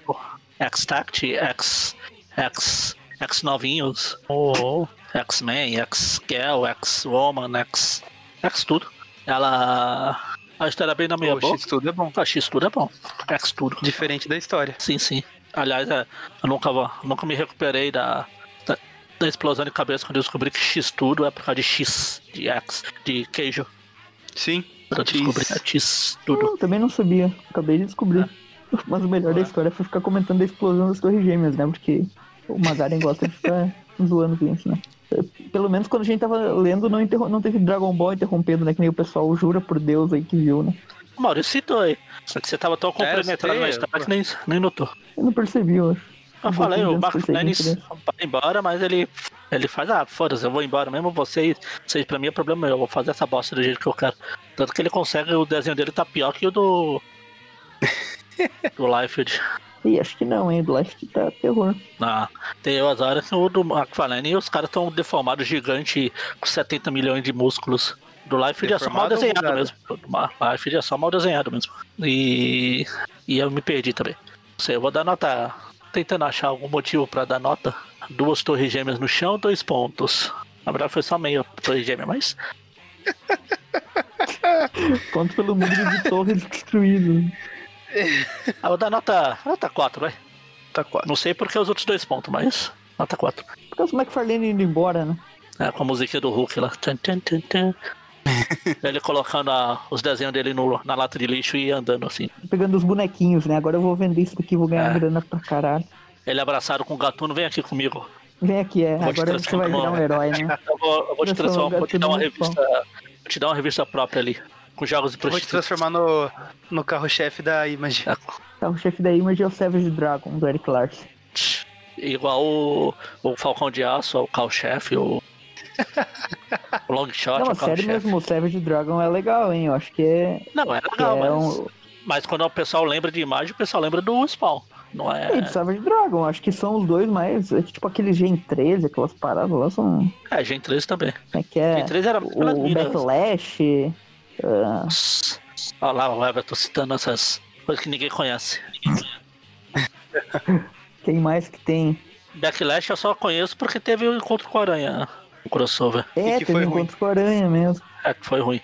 X-Tact, X, X, X novinhos, oh, X-Men, X-Girl, X-Woman, X, X tudo. Ela. A história é bem na minha boa. X tudo é bom. A X tudo é bom. X tudo. Diferente da história. Sim, sim. Aliás, é, eu nunca, nunca me recuperei da, da, da, explosão de cabeça quando eu descobri que X tudo é por causa de X, de X, de queijo. Sim. Eu descobri é X tudo. Eu também não sabia. Acabei de descobrir. É. Mas o melhor da história foi ficar comentando a explosão das torres gêmeas, né? Porque o Magaren gosta de ficar zoando com isso, né? Pelo menos quando a gente tava lendo, não, interrom não teve Dragon Ball interrompendo, né? Que nem o pessoal jura por Deus aí que viu, né? Maurício citou aí. Só que você tava tão comprometado é, na história que nem, nem notou. Eu não percebi, eu acho. Eu falei, o Marco Fernandes vai embora, mas ele, ele faz, ah, foda-se, eu vou embora mesmo, vocês, vocês pra mim é problema meu, eu vou fazer essa bosta do jeito que eu quero. Tanto que ele consegue, o desenho dele tá pior que o do. *laughs* do Liefeld. Ih, acho que não, hein? Do Life tá terror. Ah, tem as horas o do McFarlane e os caras tão deformados gigante com 70 milhões de músculos. Do Life é só mal desenhado mesmo. Do Life é só mal desenhado mesmo. E. E eu me perdi também. Não sei, eu vou dar nota. Tentando achar algum motivo pra dar nota. Duas torres gêmeas no chão, dois pontos. Na verdade foi só meio torre gêmea, mas. *laughs* Ponto pelo número de torres destruídas. *laughs* Ah, vou dar nota, nota 4, vai. Nota 4. Não sei porque os outros dois pontos, mas nota 4. Porque os McFarlane indo embora, né? É, com a musiquinha do Hulk lá. Tchan, tchan, tchan. *laughs* Ele colocando a, os desenhos dele no, na lata de lixo e andando assim. Pegando os bonequinhos, né? Agora eu vou vender isso aqui vou ganhar é. grana pra caralho. Ele abraçado com o gatuno, vem aqui comigo. Vem aqui, é. Agora você vai virar um herói, né? *laughs* eu vou, eu vou te transformar, vou te dar uma revista. Vou te dar uma revista própria ali com jogos de. Vou te transformar no, no carro-chefe da Image. O carro-chefe da Image é o Savage Dragon, do Eric Larson. Igual o, o Falcão de Aço, o carro-chefe, o... o Long Shot, Não, sério mesmo, o Savage Dragon é legal, hein? Eu acho que é... Não, é legal, é mas... Um... Mas quando o pessoal lembra de imagem, o pessoal lembra do Spawn. Não é. E do Savage Dragon, acho que são os dois mais. É tipo aquele Gen 13, aquelas paradas lá são. É, Gen 13 também. É que é. Gen 13 era o, o Backlash. Uh... Olha lá, o Everton citando essas coisas que ninguém conhece. *laughs* Quem mais que tem? Backlash eu só conheço porque teve o um encontro com a Aranha, o crossover. É, teve um encontro com a Aranha mesmo. É, que foi ruim.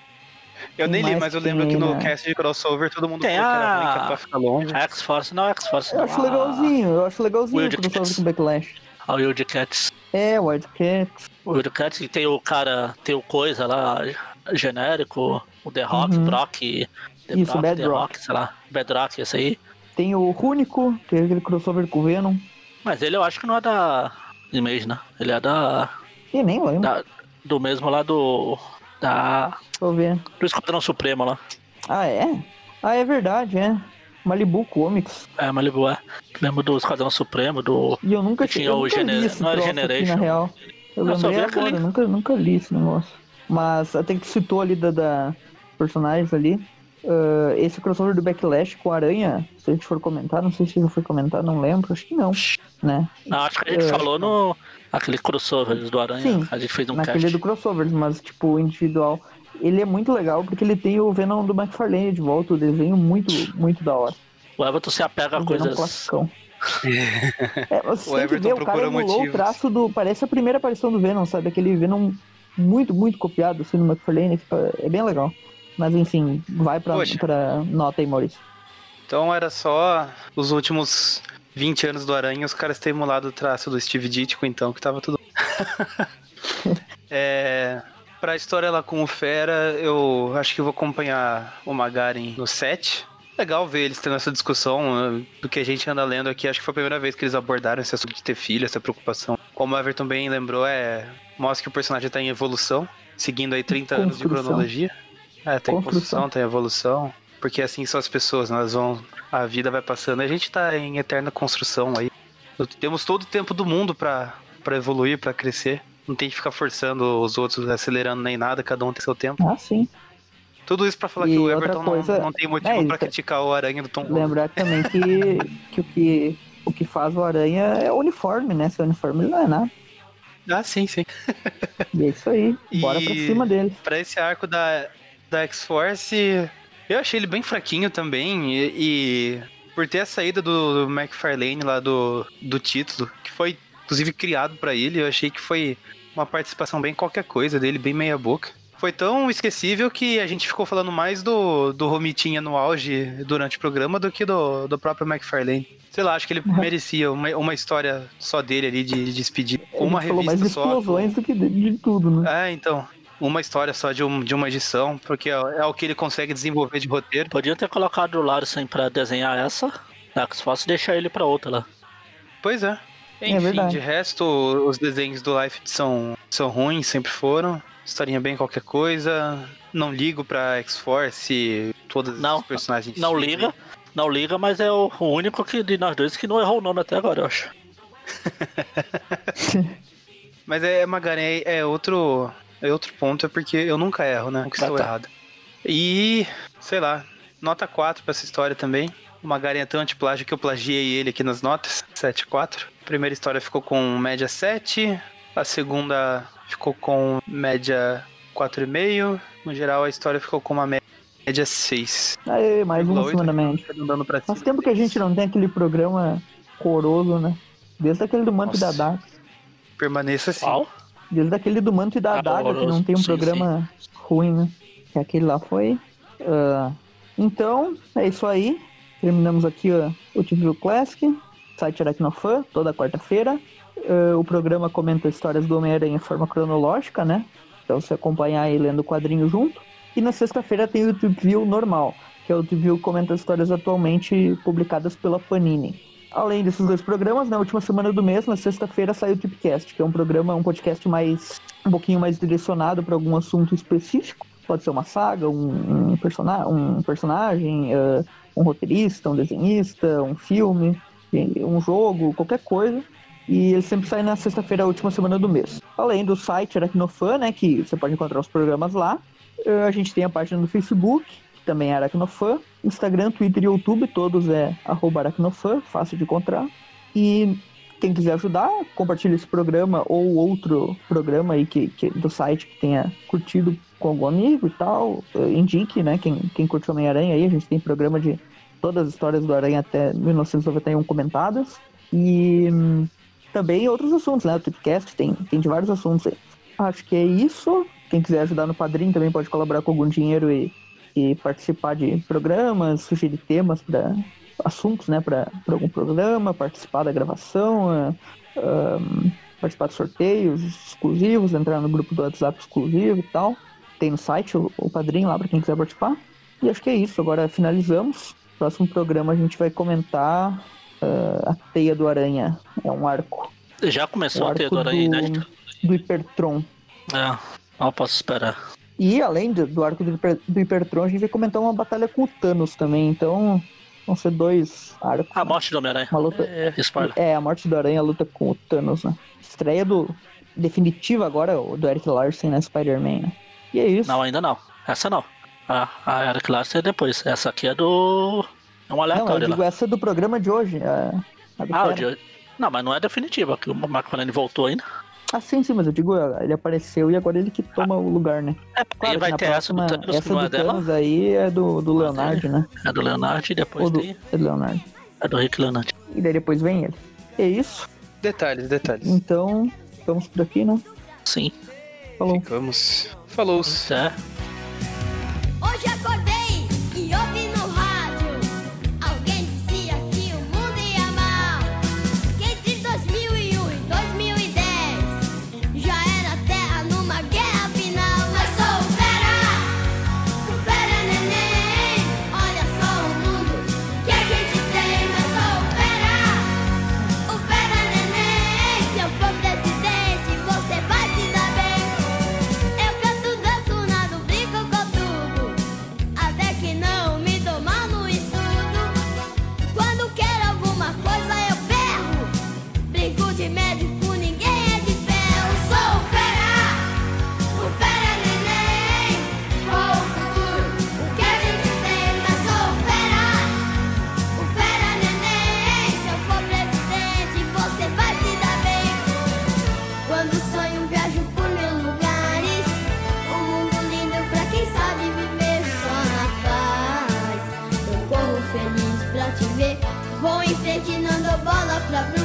Eu nem li, mas eu lembro que no né? cast de crossover todo mundo tem falou a... que era ruim, que pra ficar longe. A X-Force, não, X-Force. Eu acho legalzinho, eu acho legalzinho o crossover com Backlash. A Wildcats. É, Wildcats. O Wildcats tem o cara, tem o coisa lá, genérico, o The Rock, uhum. Brock, The Isso, Brock, Bad The Rock. Sei lá, Bedrock, esse aí. Tem o Rúnico, tem aquele crossover com o Venom. Mas ele eu acho que não é da Image, né? Ele é da. E nem lembro. Da, do mesmo lá do. Da. Deixa eu ver. Do Esquadrão Supremo lá. Ah, é? Ah, é verdade, é. Malibu Comics. É, Malibu, é. Lembro do Esquadrão Supremo, do. E eu nunca tinha eu nunca o Gener... Não era Generation. Aqui, na real. Eu, eu lembrei agora, eu nunca, nunca li esse negócio. Mas até que citou ali da, da personagens ali. Uh, esse crossover do Backlash com a Aranha, se a gente for comentar, não sei se já foi comentar, não lembro, acho que não, né? Não, acho que a gente uh, falou no aquele crossover do Aranha, sim, a gente fez um naquele cast. do crossover, mas tipo, individual. Ele é muito legal porque ele tem o Venom do McFarlane de volta, o desenho muito, muito da hora. O Everton se apega a coisas... Classicão. *laughs* é, você o Everton ver, o cara emulou o traço do... Parece a primeira aparição do Venom, sabe? Aquele Venom muito, muito copiado assim, no McFarlane, é bem legal. Mas enfim, vai pra, pra nota aí, Maurício. Então era só os últimos 20 anos do Aranha, os caras terem emulado o traço do Steve Ditko, então, que tava tudo. *laughs* *laughs* é, pra história lá com o Fera, eu acho que vou acompanhar o Magaren no set. Legal ver eles tendo essa discussão do que a gente anda lendo aqui. Acho que foi a primeira vez que eles abordaram esse assunto de ter filho, essa preocupação. Como o Everton bem lembrou, é mostra que o personagem está em evolução, seguindo aí 30 anos de cronologia. É, tem construção, tem evolução. Porque assim são as pessoas, nós vão. A vida vai passando. A gente tá em eterna construção aí. Temos todo o tempo do mundo para evoluir, para crescer. Não tem que ficar forçando os outros, acelerando nem nada, cada um tem seu tempo. Ah, sim. Tudo isso para falar e que o Everton coisa... não, não, tem motivo é, para criticar o Aranha do Tom Lembrar também que, *laughs* que, o que o que faz o Aranha é o uniforme, né? Seu uniforme não é nada. Ah, sim, sim. e é isso aí. *laughs* Bora e pra cima dele. Pra esse arco da, da X-Force, eu achei ele bem fraquinho também. E, e por ter a saída do, do McFarlane lá do, do título, que foi inclusive criado para ele, eu achei que foi uma participação bem qualquer coisa dele, bem meia boca. Foi tão esquecível que a gente ficou falando mais do, do Romitinha no auge durante o programa do que do, do próprio McFarlane. Sei lá, acho que ele *laughs* merecia uma, uma história só dele ali de, de despedir. Com uma revista mais só. explosões do que de, de, tudo, né? É, então. Uma história só de, um, de uma edição, porque é, é, o que ele consegue desenvolver de roteiro. Podia ter colocado o Larsen pra desenhar essa, na X-Force e deixar ele pra outra lá. Pois é. é Enfim, é de resto, os desenhos do Life são, são ruins, sempre foram. Historinha bem qualquer coisa. Não ligo pra X-Force, todos não, os personagens. Não liga, não liga, mas é o único que, de nós dois que não errou o nome até agora, eu acho. *laughs* mas é, Magaren, é, é, outro, é outro ponto, é porque eu nunca erro, né? Nunca estou tá. errado. E, sei lá, nota 4 pra essa história também. O Magaren é tão antiplágio que eu plagiei ele aqui nas notas, 7 4. A primeira história ficou com média 7, a segunda ficou com média 4,5. No geral, a história ficou com uma média 6. Aê, mais uma cima da média. Faz tempo que a gente não tem aquele programa coroso, né? Desde aquele do Manto e da Dark. Permaneça assim. Qual? Desde aquele do Manto e da ah, Daga, que não tem um sim, programa sim. ruim, né? Que aquele lá foi. Uh... Então, é isso aí. Terminamos aqui uh, o TV Classic, site Aracnofan, toda quarta-feira. Uh, o programa comenta histórias do Homem-Aranha em forma cronológica, né? Então você acompanhar aí lendo o quadrinho junto. E na sexta-feira tem o YouTube View normal, que é o YouTube View comenta histórias atualmente publicadas pela Panini. Além desses dois programas, na última semana do mês, na sexta-feira, sai o Tipcast, que é um programa, um podcast mais um pouquinho mais direcionado para algum assunto específico. Pode ser uma saga, um, um, um personagem, uh, um roteirista, um desenhista, um filme, um jogo, qualquer coisa. E ele sempre sai na sexta-feira, a última semana do mês. Além do site Aracnofan, né, que você pode encontrar os programas lá. Eh, a gente tem a página do Facebook, que também é Aracnofan. Instagram, Twitter e YouTube, todos é aracnofan, fácil de encontrar. E quem quiser ajudar, compartilhe esse programa ou outro programa aí que, que, do site que tenha curtido com algum amigo e tal. Eh, indique, né? Quem, quem curte Homem-Aranha aí, a gente tem programa de todas as histórias do Aranha até 1991 comentadas. E hum, também outros assuntos, né? O Tipcast tem, tem de vários assuntos aí. Acho que é isso. Quem quiser ajudar no padrinho também pode colaborar com algum dinheiro e, e participar de programas, sugerir temas para assuntos, né? Para algum programa, participar da gravação, uh, um, participar de sorteios exclusivos, entrar no grupo do WhatsApp exclusivo e tal. Tem no site o, o padrinho lá para quem quiser participar. E acho que é isso. Agora finalizamos. Próximo programa a gente vai comentar uh, a Teia do Aranha. É um arco. Já começou a Teia do Aranha do, inédito? Do Hipertron. É, não posso esperar. E além do, do arco do, Hiper, do Hipertron, a gente vai comentar uma batalha com o Thanos também. Então, vão ser dois arcos. A morte do Homem-Aranha. Luta. É, é, a morte do Aranha, a luta com o Thanos, né? Estreia do. Definitiva agora, do Eric Larsen, né? Spider-Man, né? E é isso. Não, ainda não. Essa não. A, a Eric Larsen é depois. Essa aqui é do. É um aleatório. Não, eu digo lá. essa é do programa de hoje. A, a ah, o de hoje. Não, mas não é definitiva, que o McFarlane voltou ainda. Ah, sim, sim, mas eu digo, ele apareceu e agora ele que toma ah. o lugar, né? É, claro, vai ter próxima, essa do Thanos, essa do é Thanos aí é do, do Leonardo, né? É do Leonardo e depois do, tem... É do Leonardo. É do Rick Leonardo. E daí depois vem ele. É isso. Detalhes, detalhes. Então, vamos por aqui, né? Sim. Falou. Ficamos. Falou. Até. Hoje acordei Love, love.